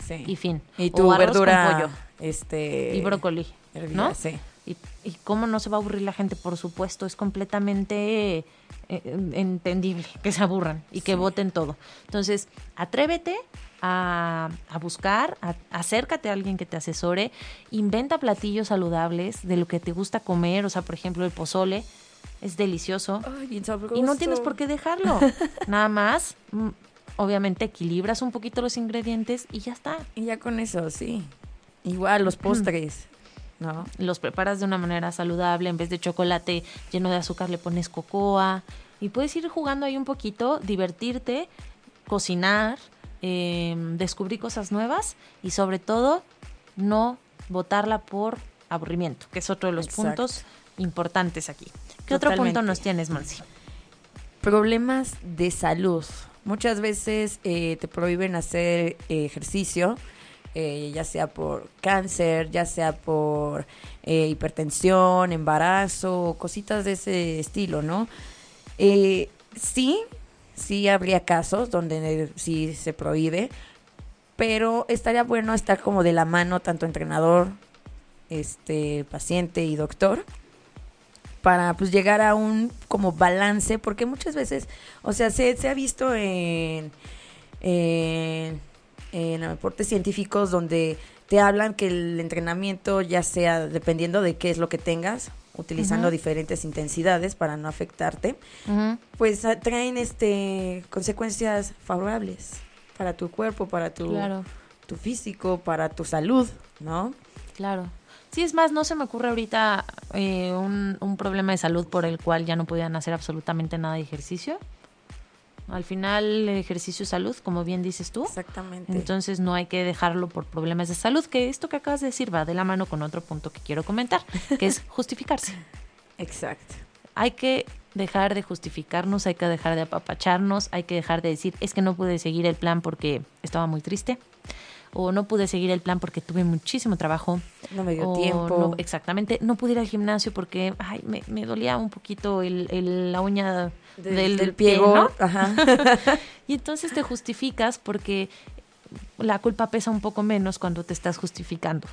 Sí. y fin. Y O tu con verdura, pollo este... y brócoli, hervida, ¿no? Sí. ¿Y, y cómo no se va a aburrir la gente? Por supuesto, es completamente eh, entendible que se aburran y que Sí. voten todo. Entonces, atrévete a, a buscar, a- acércate a alguien que te asesore, inventa platillos saludables de lo que te gusta comer, o sea, por ejemplo, el pozole. es delicioso Ay, bien y no tienes por qué dejarlo. Nada más, mm, obviamente equilibras un poquito los ingredientes y ya está. Y ya con eso, sí. Igual los postres, ¿no? Los preparas de una manera saludable, en vez de chocolate lleno de azúcar le pones cocoa y puedes ir jugando ahí un poquito, divertirte, cocinar, eh, descubrir cosas nuevas y sobre todo no botarla por aburrimiento, que es otro de los Exacto. puntos importantes aquí. ¿Qué otro punto nos tienes, Monsi? Problemas de salud. Muchas veces eh, te prohíben hacer eh, ejercicio, eh, ya sea por cáncer, ya sea por eh, hipertensión, embarazo, cositas de ese estilo, ¿no? Eh, sí, sí habría casos donde sí se prohíbe, pero estaría bueno estar como de la mano tanto entrenador, este paciente y doctor para pues llegar a un como balance, porque muchas veces, o sea, se, se ha visto en, en aportes científicos donde te hablan que el entrenamiento, ya sea dependiendo de qué es lo que tengas, utilizando diferentes intensidades para no afectarte, pues ah, traen este consecuencias favorables para tu cuerpo, para tu, Claro. tu físico, para tu salud, ¿no? Claro. Sí, es más, no se me ocurre ahorita eh, un, un problema de salud por el cual ya no podían hacer absolutamente nada de ejercicio. Al final, el ejercicio es salud, como bien dices tú. Exactamente. Entonces no hay que dejarlo por problemas de salud, que esto que acabas de decir va de la mano con otro punto que quiero comentar, que es justificarse. Exacto. Hay que dejar de justificarnos, hay que dejar de apapacharnos, hay que dejar de decir, es que no pude seguir el plan porque estaba muy triste, o no pude seguir el plan porque tuve muchísimo trabajo, No me dio o tiempo. no- exactamente, no pude ir al gimnasio porque ay, me, me dolía un poquito el, el- la uña De- del, del pie, pie, ¿no? Ajá. Y entonces te justificas porque la culpa pesa un poco menos cuando te estás justificando.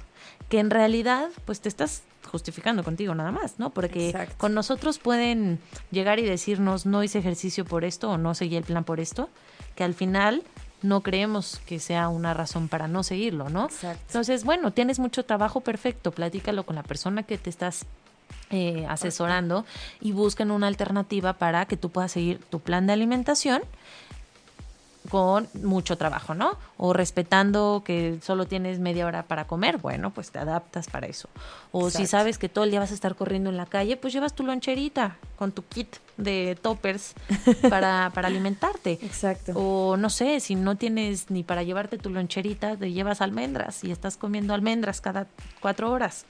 Que en realidad, pues te estás justificando contigo nada más, ¿no? Porque Exacto. con nosotros pueden llegar y decirnos no hice ejercicio por esto o no seguí el plan por esto, que al final no creemos que sea una razón para no seguirlo, ¿no? Exacto. Entonces, bueno, tienes mucho trabajo, perfecto, platícalo con la persona que te estás eh, asesorando y busquen una alternativa para que tú puedas seguir tu plan de alimentación con mucho trabajo, ¿no? O respetando que solo tienes media hora para comer, bueno, pues te adaptas para eso. O si sabes que todo el día vas a estar corriendo en la calle, pues llevas tu loncherita con tu kit de toppers para, para alimentarte. Exacto. O no sé, si no tienes ni para llevarte tu loncherita, te llevas almendras y estás comiendo almendras cada cuatro horas.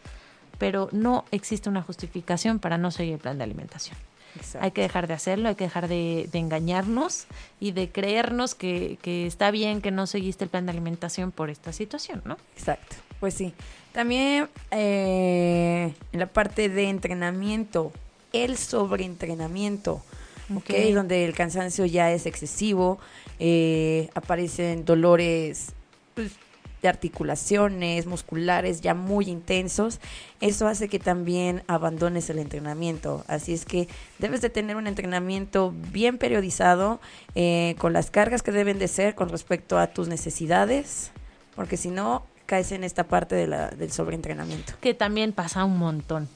Pero no existe una justificación para no seguir el plan de alimentación. Exacto. Hay que dejar de hacerlo, hay que dejar de, de engañarnos y de creernos que, que está bien que no seguiste el plan de alimentación por esta situación, ¿no? Exacto. Pues sí. También eh, en la parte de entrenamiento, el sobreentrenamiento, ¿ok? Ok. Donde el cansancio ya es excesivo, eh, aparecen dolores pues, de articulaciones, musculares ya muy intensos. Eso hace que también abandones el entrenamiento. Así es que debes de tener un entrenamiento bien periodizado, eh, con las cargas que deben de ser con respecto a tus necesidades, porque si no, caes en esta parte de la, del sobreentrenamiento. Que también pasa un montón.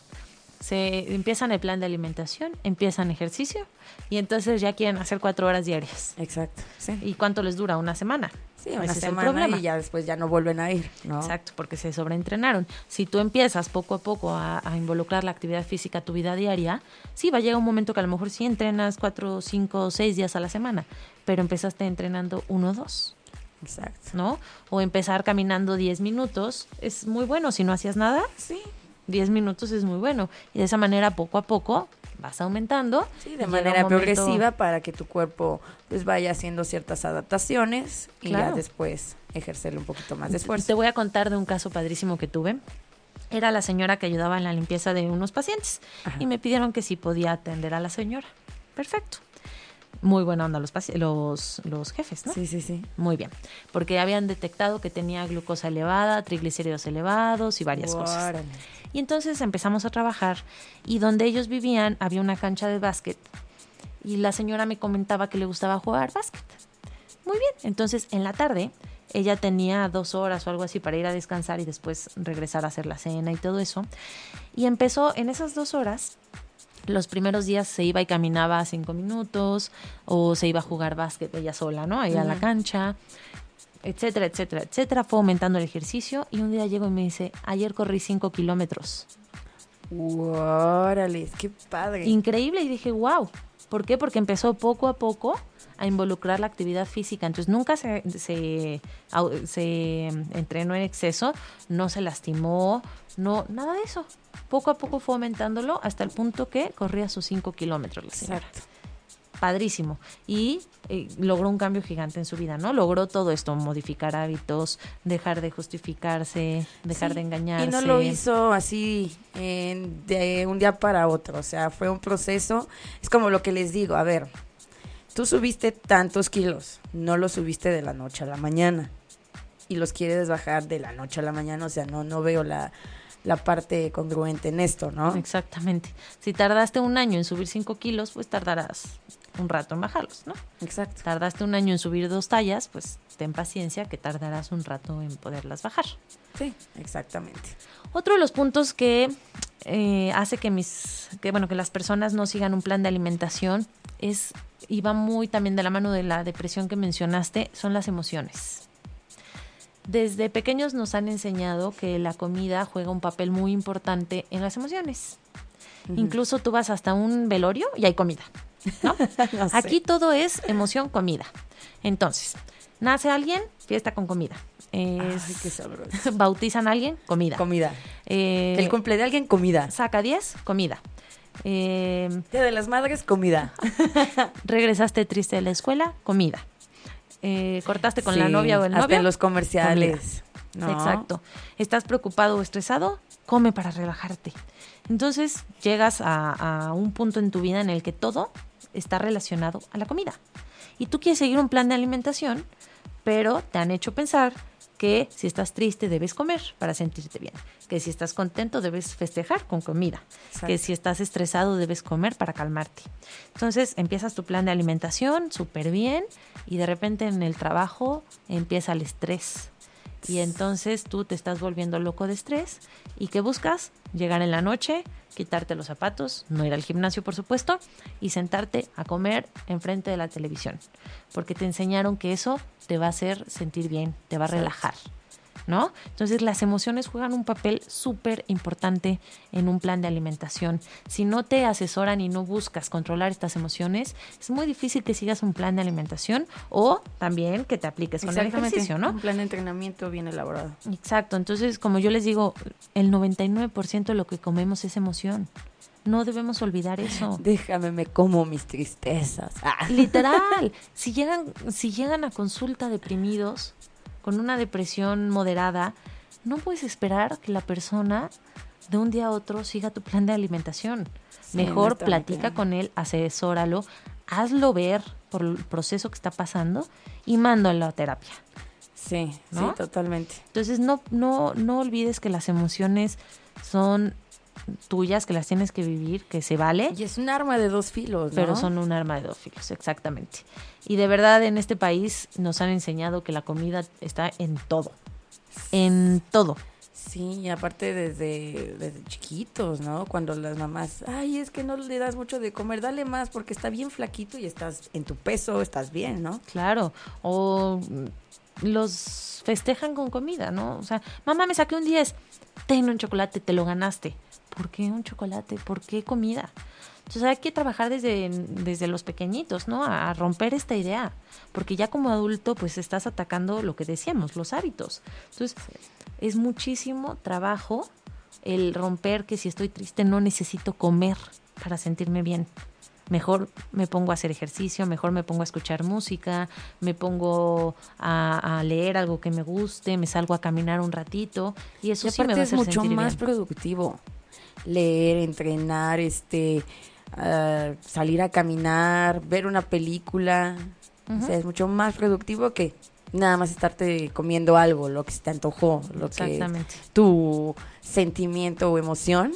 Se empiezan el plan de alimentación, empiezan ejercicio y entonces ya quieren hacer cuatro horas diarias. Exacto. Sí, ¿Y cuánto les dura? ¿Una semana? Sí una Ese es el semana problema. y ya después ya no vuelven a ir, ¿no? Exacto, porque se sobreentrenaron. Si tú empiezas poco a poco a, a involucrar la actividad física a tu vida diaria, sí va a llegar un momento que a lo mejor sí entrenas cuatro, cinco, seis días a la semana, pero empezaste entrenando uno o dos, Exacto. ¿no? O empezar caminando 10 minutos es muy bueno. Si no hacías nada, Sí, 10 minutos es muy bueno. Y de esa manera, poco a poco, vas aumentando. sí, de manera momento- progresiva para que tu cuerpo pues vaya haciendo ciertas adaptaciones y ya después ejercerle un poquito más de Te esfuerzo. voy a contar de un caso padrísimo que tuve. Era la señora que ayudaba en la limpieza de unos pacientes Ajá. y me pidieron que si podía atender a la señora. Perfecto. Muy buena onda los, los, los jefes, ¿no? Sí, sí, sí. Muy bien. Porque habían detectado que tenía glucosa elevada, triglicéridos elevados y varias cosas. Y entonces empezamos a trabajar y donde ellos vivían había una cancha de básquet y la señora me comentaba que le gustaba jugar básquet. Muy bien, entonces en la tarde ella tenía dos horas o algo así para ir a descansar y después regresar a hacer la cena y todo eso. Y empezó en esas dos horas Los primeros días se iba y caminaba cinco minutos o se iba a jugar básquet ella sola, ¿no? Ahí a la cancha, etcétera, etcétera, etcétera. Fue aumentando el ejercicio y un día llegó y me dice, ayer corrí cinco kilómetros. Órale, qué padre. Increíble y dije, wow. ¿Por qué? Porque empezó poco a poco a involucrar la actividad física. Entonces nunca se, se, se entrenó en exceso, no se lastimó, no, nada de eso. Poco a poco fue aumentándolo hasta el punto que corría sus 5 kilómetros. la señora. Exacto. Padrísimo. Y eh, logró un cambio gigante en su vida, ¿no? Logró todo esto, modificar hábitos, dejar de justificarse, dejar Sí, de engañarse. Y no lo hizo así en- de un día para otro, o sea, fue un proceso. Es como lo que les digo, a ver, tú subiste tantos kilos, no los subiste de la noche a la mañana y los quieres bajar de la noche a la mañana, o sea, no, no veo la, la parte congruente en esto, ¿no? Exactamente. Si tardaste un año en subir 5 kilos, pues tardarás un rato en bajarlos, ¿no? Exacto. Tardaste un año en subir dos tallas, pues ten paciencia que tardarás un rato en poderlas bajar. Sí, exactamente. Otro de los puntos que eh, hace que mis, que bueno, que las personas no sigan un plan de alimentación es y va muy también de la mano de la depresión que mencionaste, son las emociones. Desde pequeños nos han enseñado que la comida juega un papel muy importante en las emociones. Incluso tú vas hasta un velorio y hay comida, ¿no? No sé. Aquí todo es emoción, comida. Entonces, nace alguien, fiesta con comida. Es- Ay, qué sabroso. bautizan a alguien, comida. Comida. Eh, El cumple de alguien, comida. saca 10, comida. Eh, Día de las madres, comida. regresaste triste de la escuela, comida. Eh, cortaste con la novia o el hasta novio. en los comerciales. ¿no? Exacto. ¿Estás preocupado o estresado? Come para relajarte. Entonces llegas a, a un punto en tu vida en el que todo está relacionado a la comida. Y tú quieres seguir un plan de alimentación, pero te han hecho pensar que si estás triste debes comer para sentirte bien, que si estás contento debes festejar con comida, Exacto. que si estás estresado debes comer para calmarte. Entonces empiezas tu plan de alimentación súper bien y de repente en el trabajo empieza el estrés. Y entonces tú te estás volviendo loco de estrés. ¿Y qué buscas? Llegar en la noche, quitarte los zapatos, no ir al gimnasio, por supuesto, y sentarte a comer enfrente de la televisión. Porque te enseñaron que eso te va a hacer sentir bien, te va a relajar. ¿No? Entonces las emociones juegan un papel súper importante en un plan de alimentación. Si no te asesoran y no buscas controlar estas emociones, es muy difícil que sigas un plan de alimentación o también que te apliques con el ejercicio, ¿no? Un plan de entrenamiento bien elaborado. Exacto, entonces como yo les digo, el 99% de lo que comemos es emoción. No debemos olvidar eso. Déjame, me como mis tristezas. Ah. Literal, si llegan, si llegan a consulta deprimidos, con una depresión moderada, no puedes esperar que la persona de un día a otro siga tu plan de alimentación. Sí, Mejor platica con él, asesóralo, hazlo ver por el proceso que está pasando y mándalo a terapia. Sí, ¿No? sí, totalmente. Entonces no, no, no olvides que las emociones son tuyas, que las tienes que vivir, que se vale, Y es un arma de dos filos, ¿no? pero son un arma de dos filos, exactamente. Y de verdad en este país nos han enseñado que la comida está en todo, en todo. Sí, y aparte desde, desde chiquitos, ¿no? Cuando las mamás, ay, es que no le das mucho de comer, dale más porque está bien flaquito y estás en tu peso, estás bien, ¿no? Claro, o mm, los festejan con comida, ¿no? O sea, mamá me saqué un 10, ten un chocolate, te lo ganaste. ¿Por qué un chocolate? ¿Por qué comida? Entonces hay que trabajar desde, desde los pequeñitos, ¿no? A, romper esta idea, porque ya como adulto pues estás atacando lo que decíamos, los hábitos. Entonces es muchísimo trabajo el romper que si estoy triste no necesito comer para sentirme bien. Mejor me pongo a hacer ejercicio, mejor me pongo a escuchar música, me pongo a, a leer algo que me guste, me salgo a caminar un ratito y eso y sí me va a es hacer mucho sentir más bien. productivo. Leer, entrenar, este, ah, salir a caminar, ver una película. O sea, es mucho más productivo que nada más estarte comiendo algo, lo que se te antojó, lo que tu sentimiento o emoción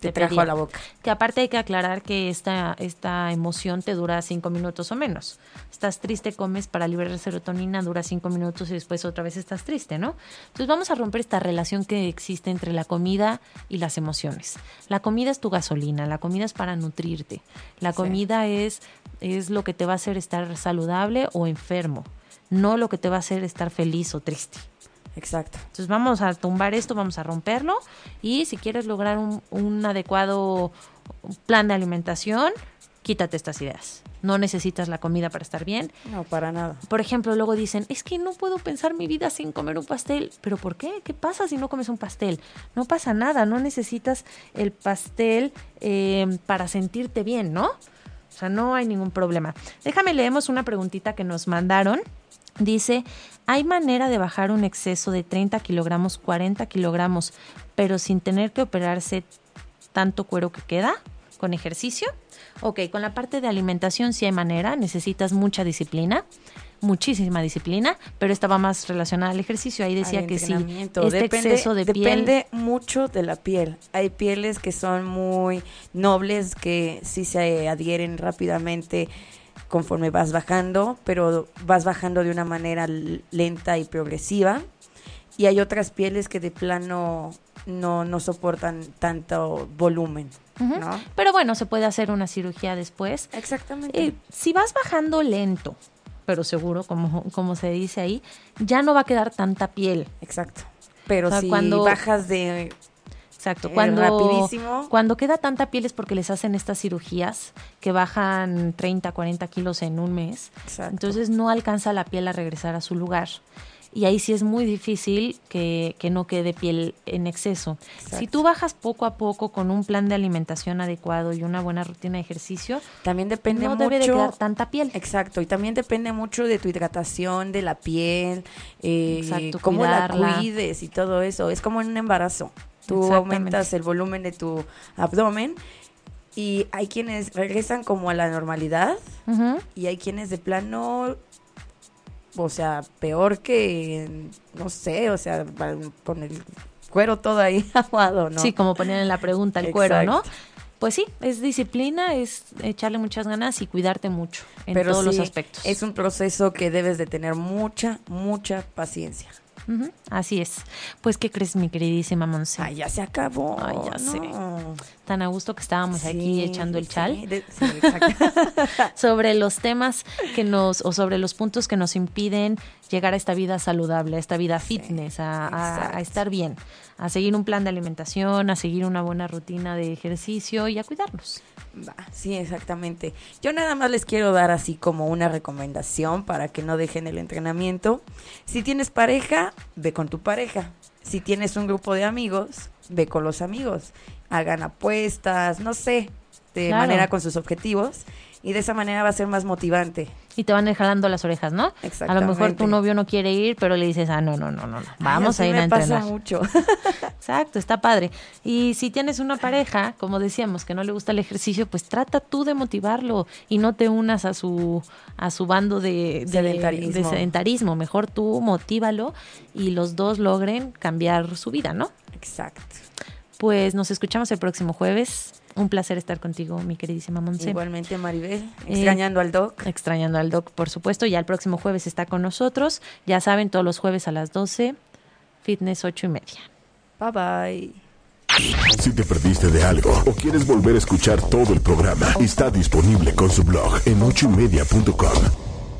te, trajo a la boca. Que aparte hay que aclarar que esta, esta emoción te dura cinco minutos o menos. Estás triste, comes para liberar serotonina, dura cinco minutos y después otra vez estás triste, ¿no? Entonces vamos a romper esta relación que existe entre la comida y las emociones. La comida es tu gasolina, la comida es para nutrirte. La Sí. comida es, es lo que te va a hacer estar saludable o enfermo, no lo que te va a hacer estar feliz o triste. Exacto. Entonces vamos a tumbar esto, vamos a romperlo y si quieres lograr un, un adecuado plan de alimentación, quítate estas ideas. No necesitas la comida para estar bien. No, para nada. Por ejemplo, luego dicen, es que no puedo pensar mi vida sin comer un pastel. ¿Pero por qué? ¿Qué pasa si no comes un pastel? No pasa nada, no necesitas el pastel eh, para sentirte bien, ¿no? O sea, no hay ningún problema. Déjame leemos una preguntita que nos mandaron. Dice, ¿hay manera de bajar un exceso de 30 kilogramos, 40 kilogramos, pero sin tener que operarse tanto cuero que queda con ejercicio? Ok, con la parte de alimentación sí hay manera, necesitas mucha disciplina, muchísima disciplina, pero esta va más relacionada al ejercicio. Ahí decía que sí, este depende, exceso de piel... depende mucho de la piel. Hay pieles que son muy nobles, que sí se adhieren rápidamente conforme vas bajando, pero vas bajando de una manera lenta y progresiva. Y hay otras pieles que de plano no, no soportan tanto volumen. ¿no? Pero bueno, se puede hacer una cirugía después. Exactamente. Eh, si vas bajando lento, pero seguro, como, como se dice ahí, ya no va a quedar tanta piel. Exacto. Pero o sea, si cuando- bajas de Exacto. Eh, Cuando, rapidísimo. cuando queda tanta piel es porque les hacen estas cirugías que bajan 30, 40 kilos en un mes. Exacto. Entonces no alcanza la piel a regresar a su lugar. Y ahí sí es muy difícil que, que no quede piel en exceso. Si tú bajas poco a poco con un plan de alimentación adecuado y una buena rutina de ejercicio, también depende no mucho debe de quedar tanta piel. Exacto, y también depende mucho de tu hidratación, de la piel, eh, Exacto, cómo la cuides y todo eso. Es como en un embarazo. Tú aumentas el volumen de tu abdomen y hay quienes regresan como a la normalidad y hay quienes de plano, o sea, peor que, no sé, o sea, con el cuero todo ahí aguado, ¿no? Sí, como ponían en la pregunta, el cuero, ¿no? Pues sí, es disciplina, es echarle muchas ganas y cuidarte mucho en Pero todos los aspectos. Es un proceso que debes de tener mucha, mucha paciencia. Así es. Pues, ¿qué crees, mi queridísima Monse? Ay, ya se acabó. Ay, ya sé. Tan a gusto que estábamos aquí echando el sí, chal de- sí, exacto. sobre los temas que nos, o sobre los puntos que nos impiden llegar a esta vida saludable, a esta vida fitness, a, a- estar bien, a seguir un plan de alimentación, a seguir una buena rutina de ejercicio y a cuidarnos. Sí, exactamente. Yo nada más les quiero dar así como una recomendación para que no dejen el entrenamiento. Si tienes pareja, ve con tu pareja. Si tienes un grupo de amigos, ve con los amigos. Hagan apuestas, no sé, de Claro. manera con sus objetivos. Y de esa manera va a ser más motivante. Y te van a ir jalando las orejas, ¿no? A lo mejor Exactamente. tu novio no quiere ir, pero le dices, ah, no, no, no, no, no. vamos Ay, a ir a me pasa entrenar. mucho. Exacto, está padre. Y si tienes una pareja, como decíamos, que no le gusta el ejercicio, pues trata tú de motivarlo y no te unas a su a su bando de, de- Sedentarismo. de sedentarismo. Mejor tú motívalo y los dos logren cambiar su vida, ¿no? Exacto. Pues nos escuchamos el próximo jueves. Un placer estar contigo, mi queridísima Monse. Igualmente, Maribel, Eh, extrañando al doc. Extrañando al doc, por supuesto. Ya el próximo jueves está con nosotros. Ya saben, todos los jueves a las 12, fitness 8 y media. Bye bye. Si te perdiste de algo o quieres volver a escuchar todo el programa, está disponible con su blog en ochoymedia.com.